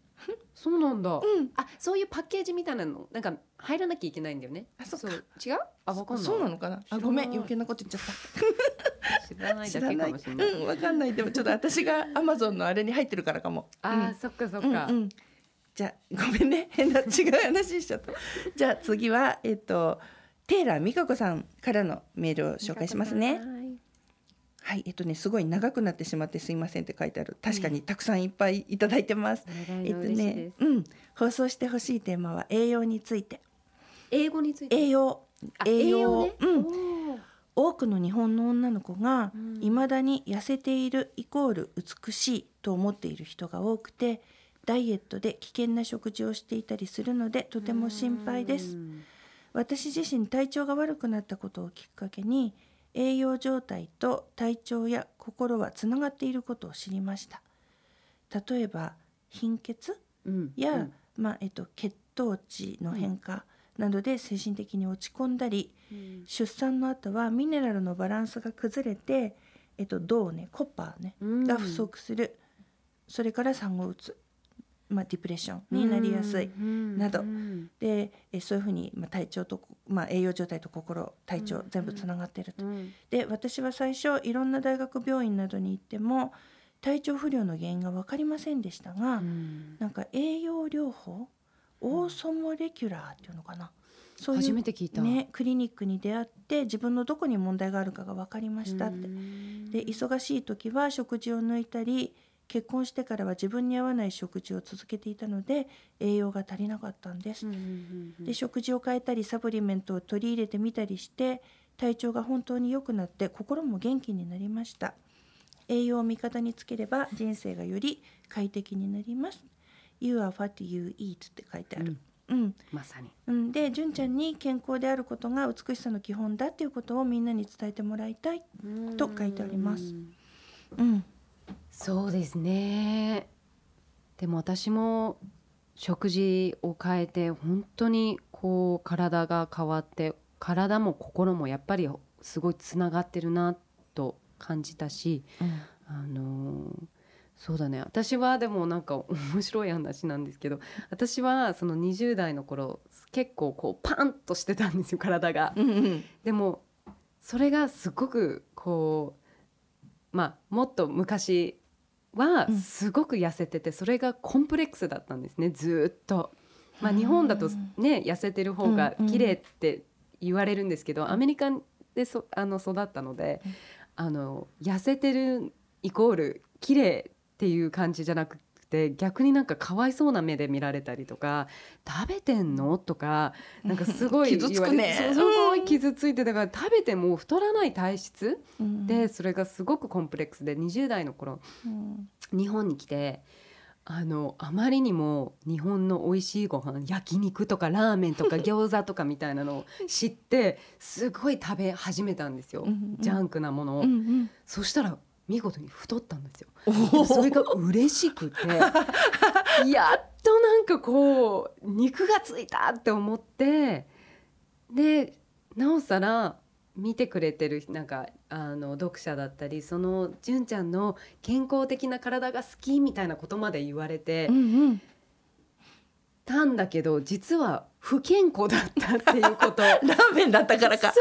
そうなんだ、うん。あそういうパッケージみたいなのなんか入らなきゃいけないんだよね。あそう。違う？あわかんない。そうなのかな？あごめん余計なこと言っちゃっ 知らないただけかもしれない。うんわかんない。でもちょっと私がアマゾンのあれに入ってるからかも。あー、そっかそっか、うんうん、じゃあごめんね。変な違う話しちゃった。じゃあ次はえっとテイラー美香子さんからのメールを紹介しますねはいはいえっとねすごい長くなってしまってすいませんって書いてある。確かにたくさんいっぱいいただいてます、えっとねうん放送してほしいテーマは栄養について。英語について？栄養。あ栄養ね、うん。多くの日本の女の子がうん。未だに痩せているイコール美しいと思っている人が多くてダイエットで危険な食事をしていたりするのでとても心配です。うん。私自身体調が悪くなったことをきっかけに栄養状態と体調や心はつながっていることを知りました。例えば貧血うんや、うん。まあえっと、血糖値の変化などで精神的に落ち込んだり、うん。出産の後はミネラルのバランスが崩れて、えっと、銅ねコッパーね、うん。が不足する。それから産後うつ、まあ、ディプレッションになりやすい、うんなどうん。でえそういうふうに、まあ、体調と、まあ、栄養状態と心体調、うん全部つながってると。うん。で私は最初いろんな大学病院などに行っても体調不良の原因が分かりませんでしたが、うん。なんか栄養療法オーソモレキュラーっていうのかな。そういう初めて聞いた、ね、クリニックに出会って自分のどこに問題があるかが分かりましたって。うん。で忙しい時は食事を抜いたり結婚してからは自分に合わない食事を続けていたので栄養が足りなかったんです。うんうんうんで食事を変えたりサプリメントを取り入れてみたりして体調が本当に良くなって心も元気になりました。栄養を味方につければ人生がより快適になります。You are what you eat って書いてある、うん。まさに。うん、で純ちゃんに健康であることが美しさの基本だっていうことをみんなに伝えてもらいたい、と書いてあります。うん。うんそうですね。でも私も食事を変えて本当にこう体が変わって体も心もやっぱりすごいつながってるなと感じたしあのーそうだね。私はでもなんか面白い話なんですけど私はその20代の頃結構こうパンとしてたんですよ体が。うんうんでもそれがすごくこうまあもっと昔はうん。すごく痩せててそれがコンプレックスだったんですねずーっと。まあ、うん日本だとね痩せてる方が綺麗って言われるんですけどアメリカでそあの育ったのでうん。あの痩せてるイコール綺麗っていう感じじゃなくて逆になんかかわいそうな目で見られたりとか食べてんの？とかなんかすごい 傷つくね。すごい傷ついてだから食べても太らない体質？うん。でそれがすごくコンプレックスで20代の頃うん。日本に来てあのあまりにも日本の美味しいご飯焼肉とかラーメンとか 餃子とかみたいなのを知ってすごい食べ始めたんですよ、うんうん。ジャンクなものを、うんうん。そしたら見事に太ったんですよ。それが嬉しくて やっとなんかこう肉がついたって思ってでなおさら見てくれてるなんかあの読者だったりその純ちゃんの健康的な体が好きみたいなことまで言われてうんうんたんだけど実は不健康だったっていうこと ラーメンだったからか。そ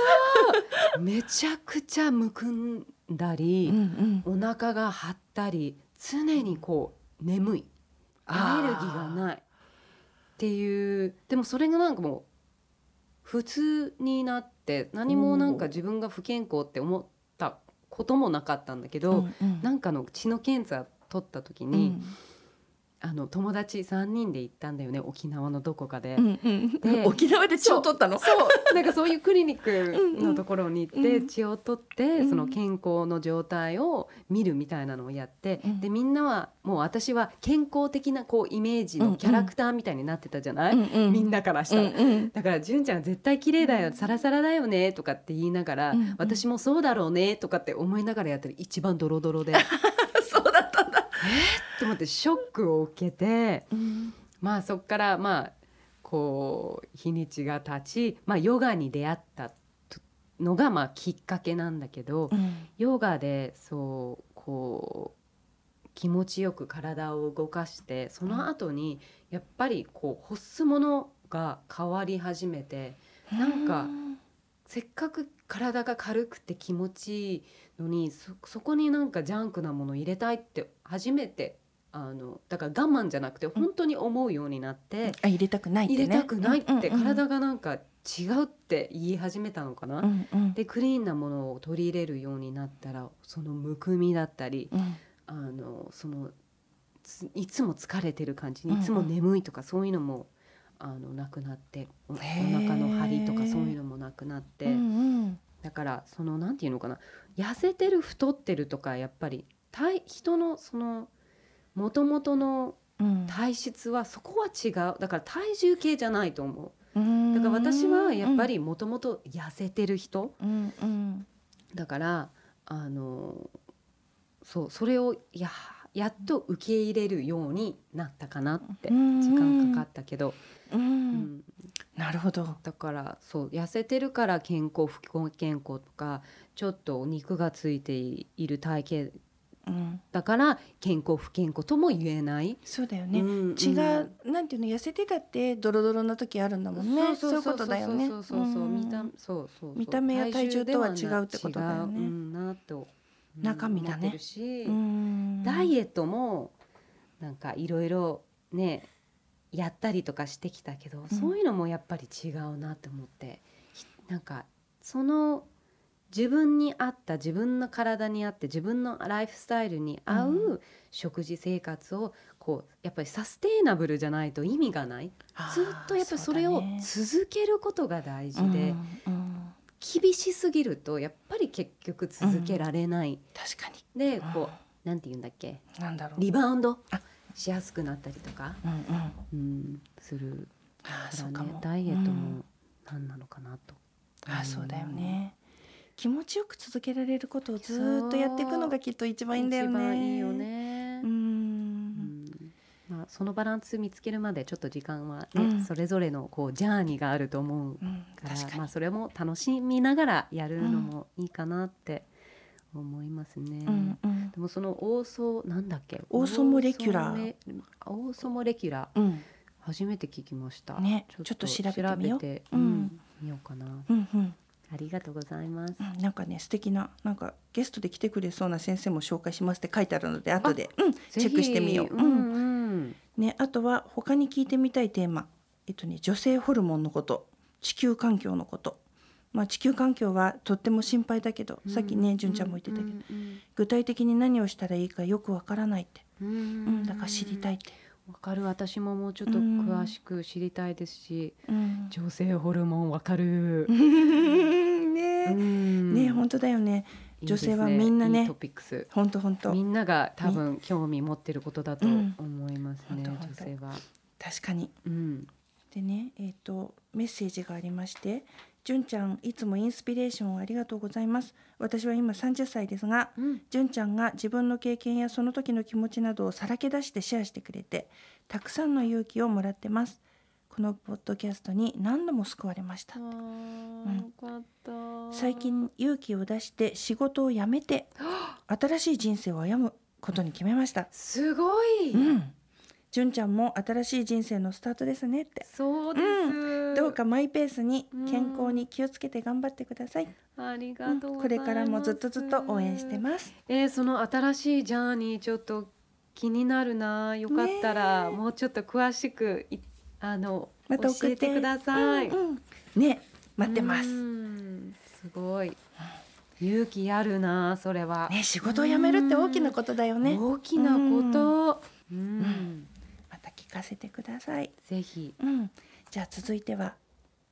うめちゃくちゃむくんだり、うんうん。お腹が張ったり常にこう眠い。エネルギーがない。っていう。でもそれがなんかもう普通になって何もなんか自分が不健康って思ったこともなかったんだけど、うんうん。なんかの血の検査取った時に、あの友達3人で行ったんだよね沖縄のどこかで。うんうん。で 沖縄で血を取ったの？そう。なんかそういうクリニック のところに行ってうん。血を取ってうん。その健康の状態を見るみたいなのをやってうん。でみんなはもう私は健康的なこうイメージのキャラクターみたいになってたじゃない、うんうん。みんなからしたら。うんうん。だから純ちゃん絶対綺麗だよサラサラだよねとかって言いながら、うんうん。私もそうだろうねとかって思いながらやってる。一番ドロドロで。そうだったんだ。と思ってショックを受けてうん。まあそっからまあこう日にちが経ち、まあ、ヨガに出会ったとのがまあきっかけなんだけど、うん。ヨガでそうこう気持ちよく体を動かしてその後にやっぱりこう欲すものが変わり始めてなんかせっかく体が軽くて気持ちいいのにそそこになんかジャンクなもの入れたいって初めてあのだから我慢じゃなくて本当に思うようになって、あ入れたくないってね。入れたくないってうんうんうん。体がなんか違うって言い始めたのかな？うんうん。でクリーンなものを取り入れるようになったらそのむくみだったりうん。あのそのついつも疲れてる感じうんうん。いつも眠いとかそういうのもあのなくなっておお腹の張りとかそういうのもなくなって、うんうん。だからそのなんていうのかな？痩せてる太ってるとかやっぱり体人のそのもともとのうん。体質はそこは違う。だから体重計じゃないと思う。うん。だから私はやっぱりもともと痩せてる人。うんうん。だからあのそうそれをややっと受け入れるようになったかなってうん。時間かかったけど、ううん。んなるほど。だからそう痩せてるから健康不健康とかちょっとお肉がついている体型うんだから健康不健康とも言えない。そうだよね。うん血がなんていうの痩せてたってドロドロの時あるんだもんね。そういうことだよね。そうそうそううん。見たそうそう目や体重とは違うってことだよね。なとうん中身だね。ダイエットもなんかいろいろねやったりとかしてきたけど、ん。そういうのもやっぱり違うなって思って。ひなんかその自分に合った自分の体に合って自分のライフスタイルに合うう食事生活をこうやっぱりサステイナブルじゃないと意味がない。ずっとやっぱりそれを続けることが大事で、厳しすぎるとやっぱり結局続けられない、確かに。でこうなんて言うんだっけ？なんだろう。リバウンド？あ。しやすくなったりとか、うんする。かそうからダイエットうん。も何なのかなと。あそうだよね。気持ちよく続けられることをずーっとやっていくのがきっと一番いいんだよね。一番いいよ。ねう。。うんんまあ、そのバランス見つけるまでちょっと時間はね、うんそれぞれのこうジャーニーがあると思ううん、から確かに。まあ、それも楽しみながらやるのもいいかなって思いますね。うんうんでもそのオーソなんだっけ？オーソモレキュラーオーソモレキュラーうん初めて聞きましたねちょっと調べてみようかなうんうんありがとうございます。うん、なんかね素敵ななんかゲストで来てくれそうな先生も紹介しますって書いてあるので後で、うん、チェックしてみよう。うんうん。ね、あとは他に聞いてみたいテーマ、えっとね、女性ホルモンのこと。地球環境のこと、まあ、地球環境はとっても心配だけど、さっきね純ちゃんも言ってたけど、具体的に何をしたらいいかよくわからないって、うん、だから知りたいって。わかる。私ももうちょっと詳しく知りたいですしうん、女性ホルモンわかる。ねうん。ね本当だよね。女性はみんなね。いいトピックス。本当本当。みんなが多分興味持ってることだとうん。思いますね、ほん女性は。確かに。うん、でねえっ、とメッセージがありまして「純ちゃんいつもインスピレーションをありがとうございます。私は今30歳ですがうん、純ちゃんが自分の経験やその時の気持ちなどをさらけ出してシェアしてくれてたくさんの勇気をもらってます。このポッドキャストに何度も救われました。あーよかった。最近勇気を出して仕事を辞めて 新しい人生を歩むことに決めました。すごい。うん、純ちゃんも新しい人生のスタートですねって。そうです、どうかマイペースにうん健康に気をつけて頑張ってください、ありがうんとうございます、これからもずっとずっと応援してます。えーその新しいジャーニーちょっと気になるな。よかったら、もうちょっと詳しくいあのまた教えてください、うんうん。ね待ってます。うん。すごい。勇気あるなそれは、ね仕事を辞めるって大きなことだよね。大きなこと、うん。ん。また聞かせてください。ぜひ。うん。じゃあ続いては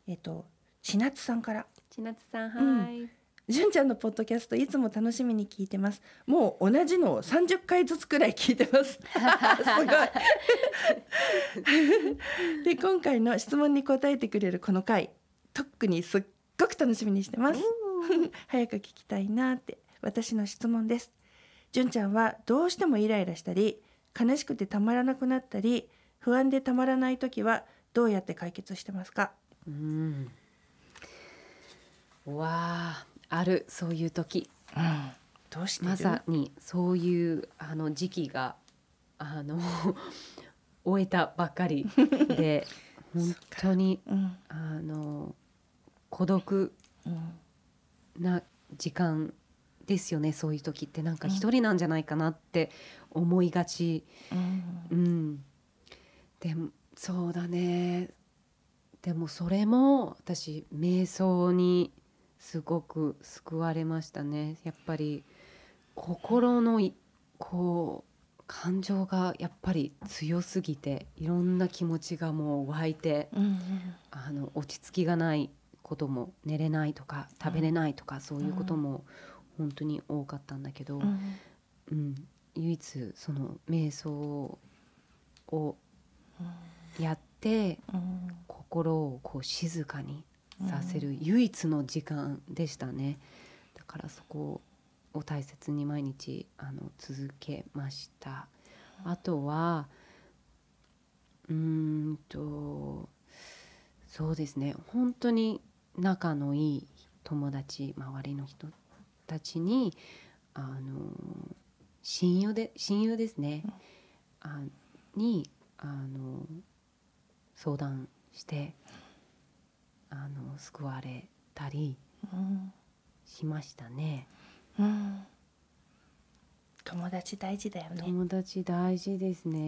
えっ、と千夏さんから。千夏さんうん。はい、純ちゃんのポッドキャストいつも楽しみに聞いてます。もう同じのを30回ずつくらい聞いてます。すごい。で今回の質問に答えてくれるこの回特にすっごく楽しみにしてます。早く聞きたいなって私の質問です。純ちゃんはどうしてもイライラしたり悲しくてたまらなくなったり不安でたまらない時はどうやって解決してますか？うん。わああるそういう時。うん。どうしてる？まさにそういうあの時期があの 終えたばっかりで 本当にうんあの孤独うんな時間ですよねそういう時って。なんかうん一人なんじゃないかなって思いがち、うん。うん、でもそうだね。でもそれも私瞑想にすごく救われましたね。やっぱり心のいこう感情がやっぱり強すぎていろんな気持ちがもう湧いてうんあの落ち着きがないことも寝れないとか食べれないとか、そういうことも本当に多かったんだけど、うん。うん。唯一その瞑想をやって心をこう静かにさせる唯一の時間でしたね。だからそこを大切に毎日あの続けました。あとはうんとそうですね本当に仲のいい友達周りの人たちにあの親友で親友ですね、あにあの相談してあの救われたりうんしましたね。うん友達大事だよね。友達大事ですね。う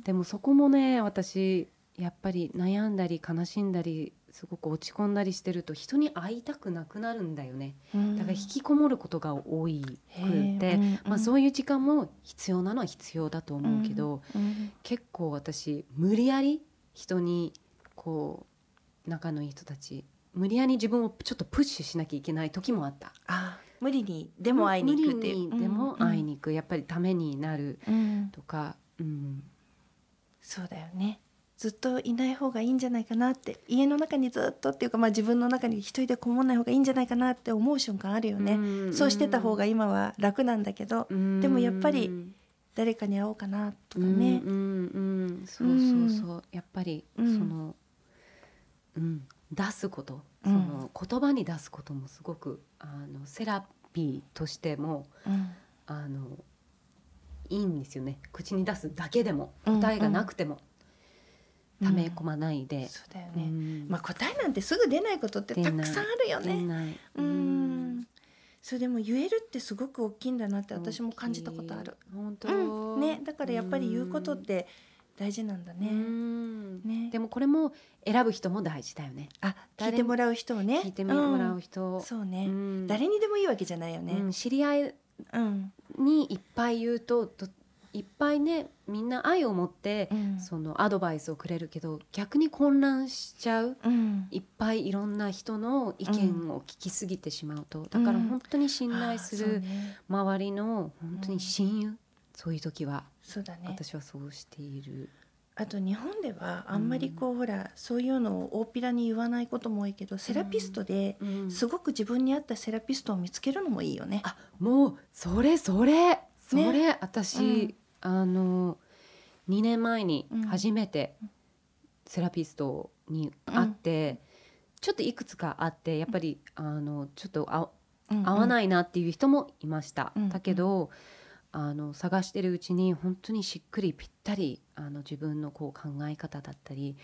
んでもそこもね私やっぱり悩んだり悲しんだりすごく落ち込んだりしてると人に会いたくなくなるんだよね。だから引きこもることが多いくて、まあ、そういう時間も必要なのは必要だと思うけど、うん。結構私無理やり人にこう仲のいい人たち無理やり自分をちょっとプッシュしなきゃいけない時もあった。あ無理にでも会いに行くっていう。でも会いに行く、やっぱりためになるうんうん。とか、うん、そうだよね。ずっといない方がいいんじゃないかなって家の中にずっとっていうか、まあ、自分の中に一人でこもんない方がいいんじゃないかなって思う瞬間あるよね、ん。そうしてた方が今は楽なんだけど、うん。でもやっぱり誰かに会おうかなとかね、うんうんうん、そうそうそう、やっぱりそうん。の、うん、出すこと、うん。その言葉に出すこともすごくあのセラピーとしてもうん。あのいいんですよね。口に出すだけでも。うん答えがなくても、うんため込まないで、そうだようね、んまあ答えなんてすぐ出ないことってたくさんあるよね。うん。それでも言えるってすごく大きいんだなって私も感じたことある、本当、うん。ね。だからやっぱり言うことって大事なんだね、うん。ね。でもこれも選ぶ人も大事だよね。あ聞誰いてもらう人をね。聞いてもらう人、ん。そうね、うん。誰にでもいいわけじゃないよね。うん。知り合いうん、にいっぱい言うとといっぱいねみんな愛を持って、うん。そのアドバイスをくれるけど逆に混乱しちゃううん。いっぱいいろんな人の意見を聞きすぎてしまうと、だから本当に信頼するね。周りの本当に親友、そういう時はそうだね。私はそうしている。あと日本ではあんまりこう、ほらそういうのを大っぴらに言わないことも多いけどセラピストでうん。すごく自分に合ったセラピストを見つけるのもいいよね。あもうそれそれそれ、私、うんあの2年前にうん。初めてセラピストに会って、ちょっといくつかあってやっぱりあのちょっとあ合わい、ないなっていう人もいました。うんだけどあの探してるうちに本当にしっくりぴったりあの自分のこう考え方だったり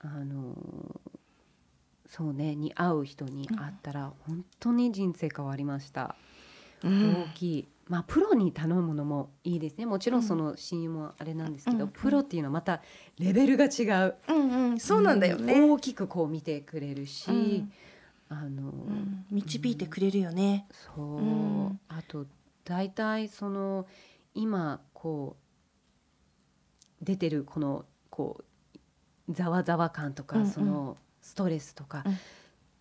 あのそうねに合う人に会ったら本当に人生変わりました。うん。大きい、まあプロに頼むのもいいですね。もちろんその親友もあれなんですけど、うんプロっていうのはまたレベルが違う、うんうん。そうなんだよね、うん。大きくこう見てくれるし、うん。あの、うん。導いてくれるよね。そう、うん。あと大体その今こう出てるこのこうざわざわ感とか、うんうん。そのストレスとか、うん。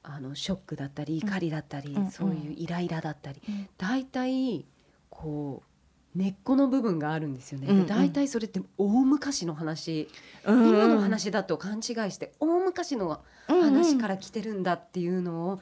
あのショックだったり怒りだったり、うん。そういうイライラだったり、うん。大体こう根っこの部分があるんですよね。うんうんで大体それって大昔の話、うん今の話だと勘違いして大昔の話から来てるんだっていうのを、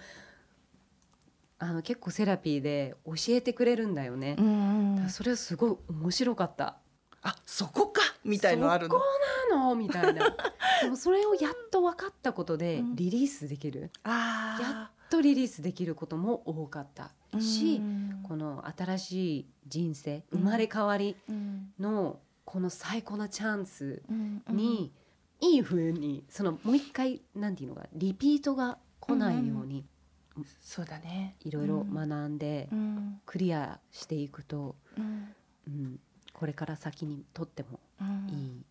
あの結構セラピーで教えてくれるんだよね。うんうんそれはすごい面白かった。あそこかみたいのあるの？そこなの？みたいな。でもそれをやっと分かったことでうんリリースできる。あやっとリリースできることも多かったーし、うん。この新しい人生うん。生まれ変わりうん。のこの最高なチャンスに、いい風にそのもう一回なんていうのかリピートが来ないようにそうだね。いろいろ学んでうん。クリアしていくと、うん。うん、これから先にとってもうんいい。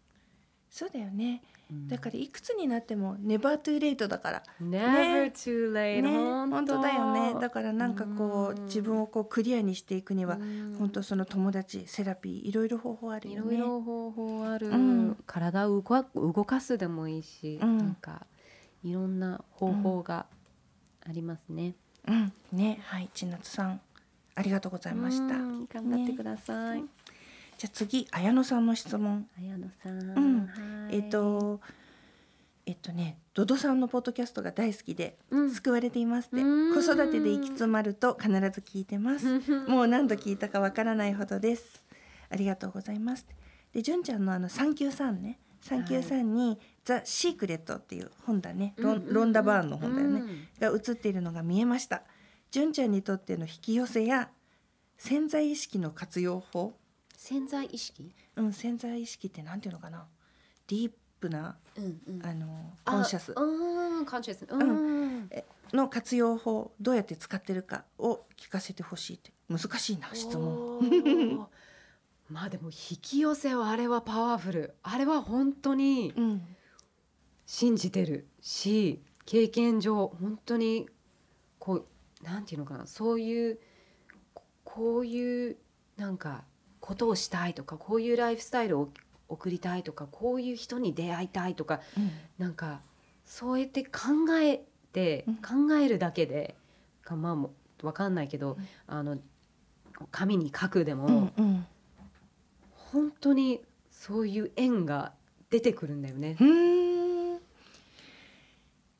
そうだよね。うん。だからいくつになってもネバートゥーレイトだから。Never too late、ね。本本当だよね。だからなんかこううん自分をこうクリアにしていくにはうん。本当その友達セラピーいろいろ方法あるいよね。ろいろ方法ある、うん。体を動か動かすでもいいし、うん。なんかいろんな方法がありますね。うん。ね。はい。千夏さんありがとうございました。うん。頑張ってください。ねじゃあ次綾野さんの質問。綾野さん、うん。はい。えっ、とえっとねドドさんのポッドキャストが大好きでうん。救われていますって。うん。子育てで行き詰まると必ず聞いてます。もう何度聞いたかわからないほどです。ありがとうございますで純ちゃんのあの三級さんね。三級さんに、ザ・シークレットっていう本だね。ロン,、うんうんうん。ロンダ・バーンの本だよね、うん。が映っているのが見えました。純ちゃんにとっての引き寄せや潜在意識の活用法潜在意識、うん潜在意識ってなんていうのかな？ディープなうんうん。あのコンシャスうん、コンシャス、うん、の活用法どうやって使ってるかを聞かせてほしいって。難しいな質問。まあでも引き寄せはあれはパワフル。あれは本当にうん。信じてるし経験上本当にこうなんていうのかな？そういうここういうなんかことをしたいとかこういうライフスタイルを送りたいとかこういう人に出会いたいとかなんかそうやって考えて、うん。考えるだけでかまあもうわかんないけど、うん。あの紙に書くでも、うんうん。本当にそういう縁が出てくるんだよね。うーん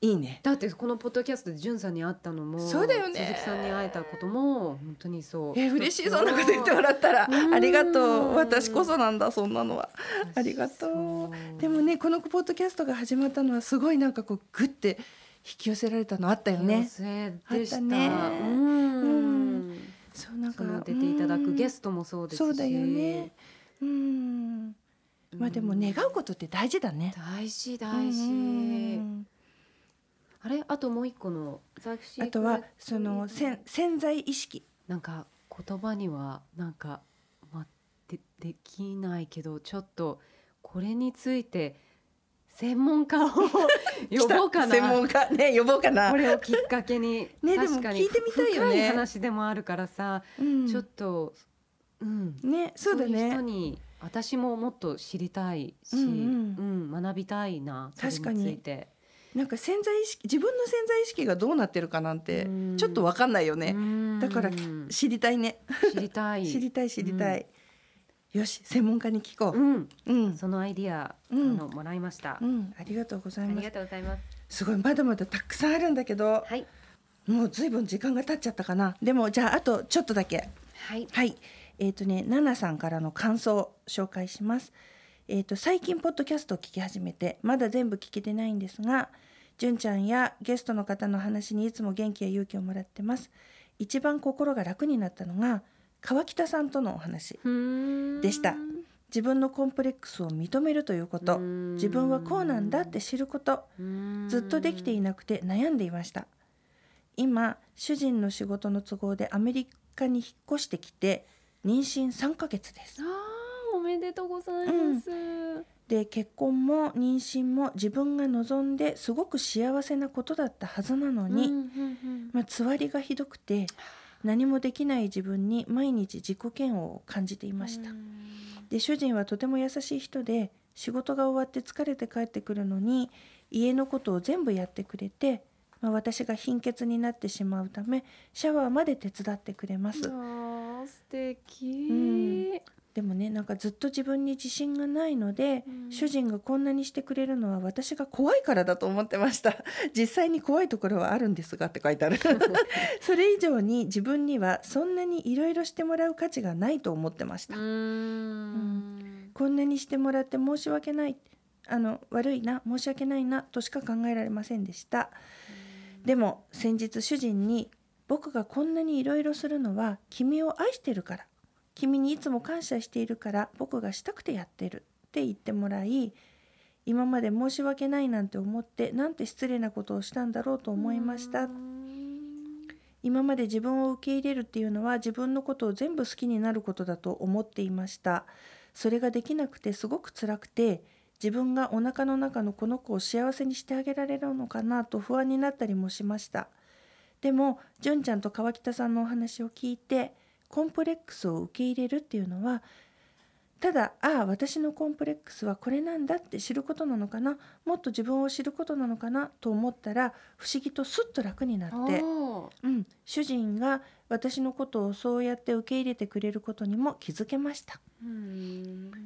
いいね。だってこのポッドキャストでじゅんさんに会ったのもそうだよね。鈴木さんに会えたことも本当にそう。え嬉しいそんなこと言ってもらったら。うん。ありがとう。私こそなんだそんなのは。ありがとう。でもねこのポッドキャストが始まったのはすごいなんかこうグッて引き寄せられたのあったよね。幸せでした。あったね。うん。そうなんか出ていただくゲスストもそうですし。そうだよね。うん。まあでも願うことって大事だね。大事大事、うんあれ？あともう一個のあとはその潜潜在意識。なんか言葉にはなんか、まあ、でできないけどちょっとこれについて専門家を呼ぼうかな。専門家？ね呼ぼうかな。これをきっかけに ねでも聞いてみたいよね。深い話でもあるからさ、うん。ちょっと、うん、ねそうだね。に私ももっと知りたいし、うんうん。学びたいな確かにについて。なんか潜在意識自分の潜在意識がどうなってるかなんてうん。ちょっとわかんないよね。うん。だから知りたいね。知りたい。知りたい知りたい。よし専門家に聞こう。ん、ううん。そのアイディア、うん。あのもらいました。うん。ありがとうございます。ありがとうございます。すごいまだまだたくさんあるんだけどはい。もうずいぶん時間が経っちゃったかな。でもじゃああとちょっとだけ。はい。はい。えっ、とねナナさんからの感想を紹介しますえっ、と最近ポッドキャストを聞き始めてまだ全部聞けてないんですが純ちゃんやゲストの方の話にいつも元気や勇気をもらってます。一番心が楽になったのが川北さんとのお話うん。でした。自分のコンプレックスを認めるということ。うん自分はこうなんだって知ること。うん。ずっとできていなくて悩んでいました。今主人の仕事の都合でアメリカに引っ越してきて妊娠3ヶ月ですめでとうございます、で結婚も妊娠も自分が望んですごく幸せなことだったはずなのに、うんうんうん。まあ、つわりがひどくて何もできない自分に毎日自己嫌悪を感じていました、で主人はとても優しい人で仕事が終わって疲れて帰ってくるのに家のことを全部やってくれて、まあ、私が貧血になってしまうためシャワーまで手伝ってくれます。素敵、うんでもねなんかずっと自分に自信がないので、うん。主人がこんなにしてくれるのは私が怖いからだと思ってました。実際に怖いところはあるんですがって書いてある。それ以上に自分にはそんなにいろいろしてもらう価値がないと思ってました、うん。こんなにしてもらって申し訳ないあの悪いな申し訳ないなとしか考えられませんでした。でも先日主人に僕がこんなにいろいろするのは君を愛してるから君にいつも感謝しているから僕がしたくてやってるって言ってもらい今まで申し訳ないなんて思ってなんて失礼なことをしたんだろうと思いました。今まで自分を受け入れるっていうのは自分のことを全部好きになることだと思っていました。それができなくてすごく辛くて自分がお腹の中のこの子を幸せにしてあげられるのかなと不安になったりもしました。でも純ちゃんと川北さんのお話を聞いてコンプレックスを受け入れるっていうのはただああ私のコンプレックスはこれなんだって知ることなのかなもっと自分を知ることなのかなと思ったら不思議とすっと楽になってあうん、主人が私のことをそうやって受け入れてくれることにも気づけました。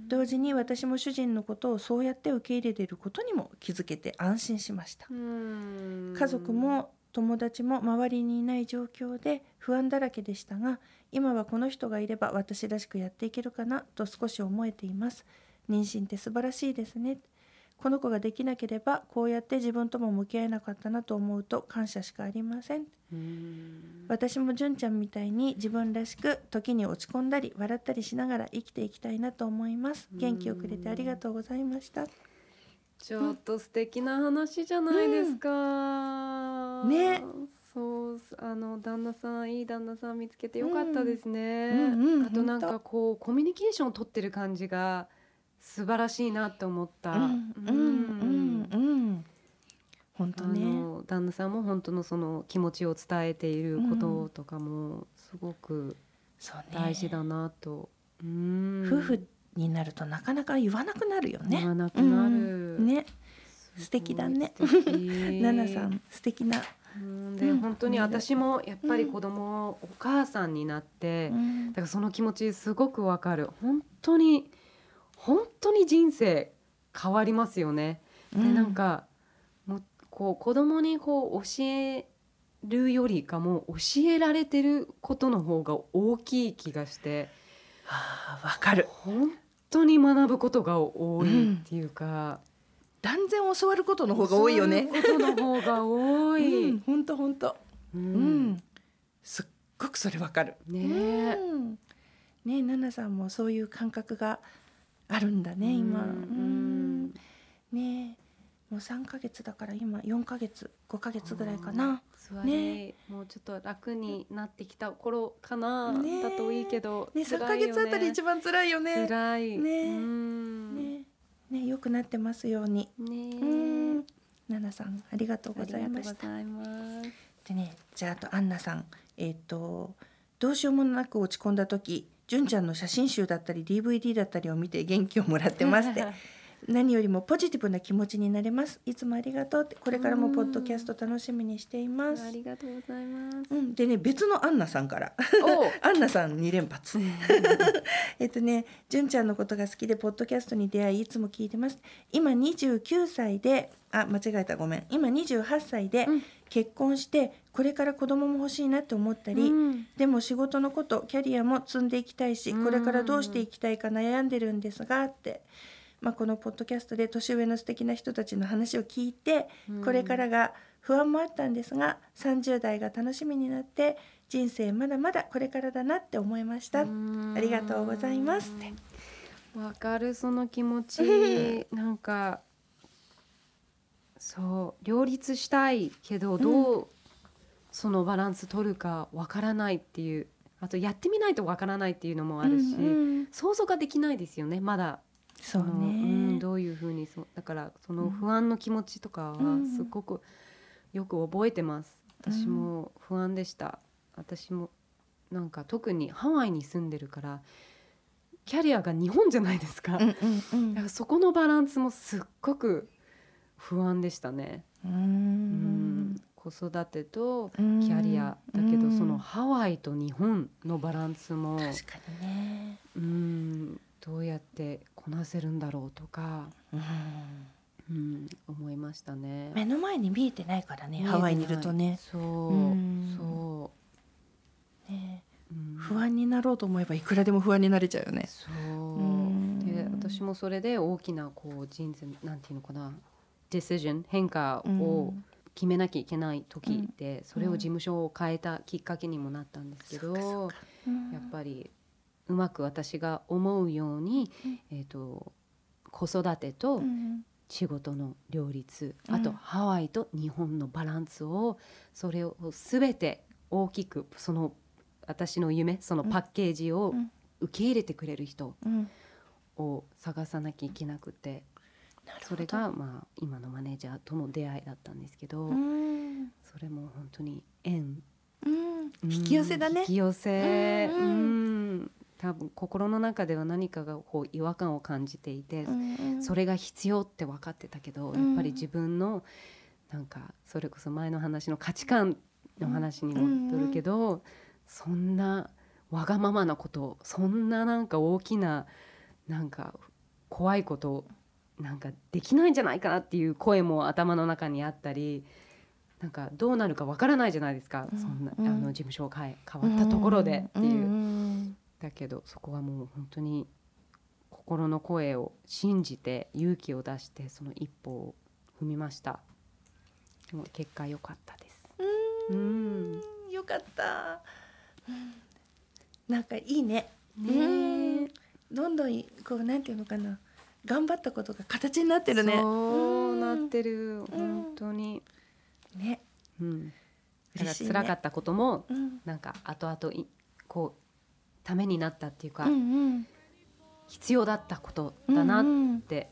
同時に私も主人のことをそうやって受け入れていることにも気づけて安心しました。うん。家族も友達も周りにいない状況で不安だらけでしたが今はこの人がいれば私らしくやっていけるかなと少し思えています。妊娠って素晴らしいですね。この子ができなければこうやって自分とも向き合えなかったなと思うと感謝しかありません。うん。私も純ちゃんみたいに自分らしく時に落ち込んだり笑ったりしながら生きていきたいなと思います。元気をくれてありがとうございました。ちょっと素敵な話じゃないですか。ねそうあの旦那さんいい旦那さん見つけてよかったですね。うんうんうんあとなんかこうコミュニケーションを取ってる感じが素晴らしいなって思った。うんうんうんうん本当あねの旦那さんも本当のその気持ちを伝えていることとかもすごく大事だなと。うん。夫婦になるとなかなか言わなくなるよね。言わなくなる。うん。ね。素敵だね。素敵。ナナさん素敵な、うんで、うん。本当に私もやっぱり子供、お母さんになって、うん。だからその気持ちすごくわかる。本当に本当に人生変わりますよね。でなんかもうこう子供にこう教えるよりかも教えられてることの方が大きい気がしてはあわかる。本当に学ぶことが多いっていうか、断然教わることの方が多いよね。ことの方が多い。うん本当本当。ううん。んすっごくそれわかる。ね。えうん。ねえナナさんもそういう感覚があるんだね今。ううん。んね。えもう3ヶ月だから今4ヶ月5ヶ月ぐらいかな。座り、もうちょっと楽になってきた頃かな、だといいけど、ね3ヶ辛いよ月あたり一番辛いよね。辛い。ね。うん。ねね良くなってますように。ねナナさんありがとうございました。でねじゃああとアンナさん。えっ、とどうしようもなく落ち込んだ時純ちゃんの写真集だったり DVD だったりを見て元気をもらってますって 何よりもポジティブな気持ちになれます。いつもありがとうって。これからもポッドキャスト楽しみにしています。ありがとうございます。うん、でね別のアンナさんから。お。アンナさん2連発。えっとね純ちゃんのことが好きでポッドキャストに出会いいつも聞いてます。今29歳であ間違えたごめん。今28歳でうん。結婚してこれから子供も欲しいなって思ったり、うん。でも仕事のことキャリアも積んでいきたいしうんこれからどうしていきたいか悩んでるんですがって、まあ、このポッドキャストで年上の素敵な人たちの話を聞いてこれからが不安もあったんですが30代が楽しみになって人生まだまだこれからだなって思いました。ありがとうございます。わかるその気持ち。なんかそう両立したいけどどうそのバランス取るかわからないっていうあとやってみないとわからないっていうのもあるし、うんうん。想像ができないですよねまだそうのね。んどういうふうにそうだからそのうん不安の気持ちとかはうんすごくよく覚えてます。私も不安でした。私もなんか特にハワイに住んでるからキャリアが日本じゃないですか,、うんうんうん。だからそこのバランスもすっごく不安でしたね、ううん。ん子育てとキキャリアだけどその確ハワイと日本のバランスもかにね。うんどうやってこなせるんだろうとか、うん、思いましたね。目の前に見えてないからねハワイにいるとね。そう、うん。そね。う、うん。不安になろうと思えばいくらでも不安になれちゃうよね。そう、ん。で私もそれで大きなこう人生なんていうのかな decision 変化を決めなきゃいけない時で、それを事務所を変えたきっかけにもなったんですけど、やっぱりうまく私が思うように、うん。えー、と子育てとうん仕事の両立、うん。あとハワイと日本のバランスをそれを全て大きくその私の夢そのパッケージをうん。受け入れてくれる人うん。を探さなきゃいけなくてそれがまあ今のマネージャーとの出会いだったんですけど、うん。それも本当に縁。うん。うん引き寄せだね。引。き寄せ。うん。うん多分心の中では何かがこう違和感を感じていて、うんそれが必要って分かってたけど、うん。やっぱり自分のなんかそれこそ前の話の価値観の話に戻るけど、そんなわがままなことそんななんか大きななんか怖いことなんかできないんじゃないかなっていう声も頭の中にあったりなんかどうなるかわからないじゃないですか、うん。そんな、うん。あの事務所を変え変わったところでっていう。んだけどそこはもう本当に心の声を信じて勇気を出してその一歩を踏みました。でも結果良かったです。うんうん。よかった。うん。なんかいいね。ねうん。どんどんこうなんていうのかな。頑張ったことが形になってるね。そうなってる。うん。本当に。ね。うん。辛かったこともうん。なんか後々いこうためになったっていうか、うんうん必要だったことだなっうんて、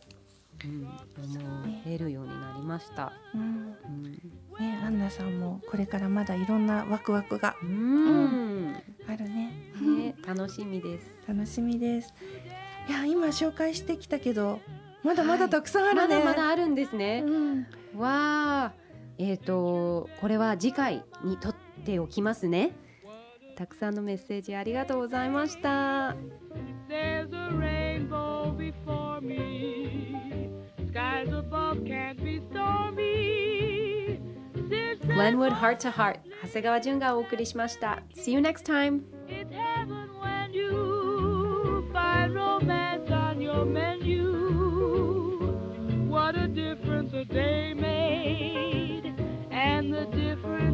うん思えるようになりました、うんうんねアンナさんもこれからまだいろんなワクワクがうんあるね。ね、楽しみです楽しみです。いや今紹介してきたけどまだまだたくさんあるね。まだまだあるんですね。うんわあ、えっ、とこれは次回にとっておきますね。たくさんのメッセージありがとうございました。There's a rainbow before me. Skies above can't be stormy. Glenwood Heart to Heart 長谷川淳がお送りしました。See you next time. It's heaven when you find romance on your menu. What a difference a day made, and the difference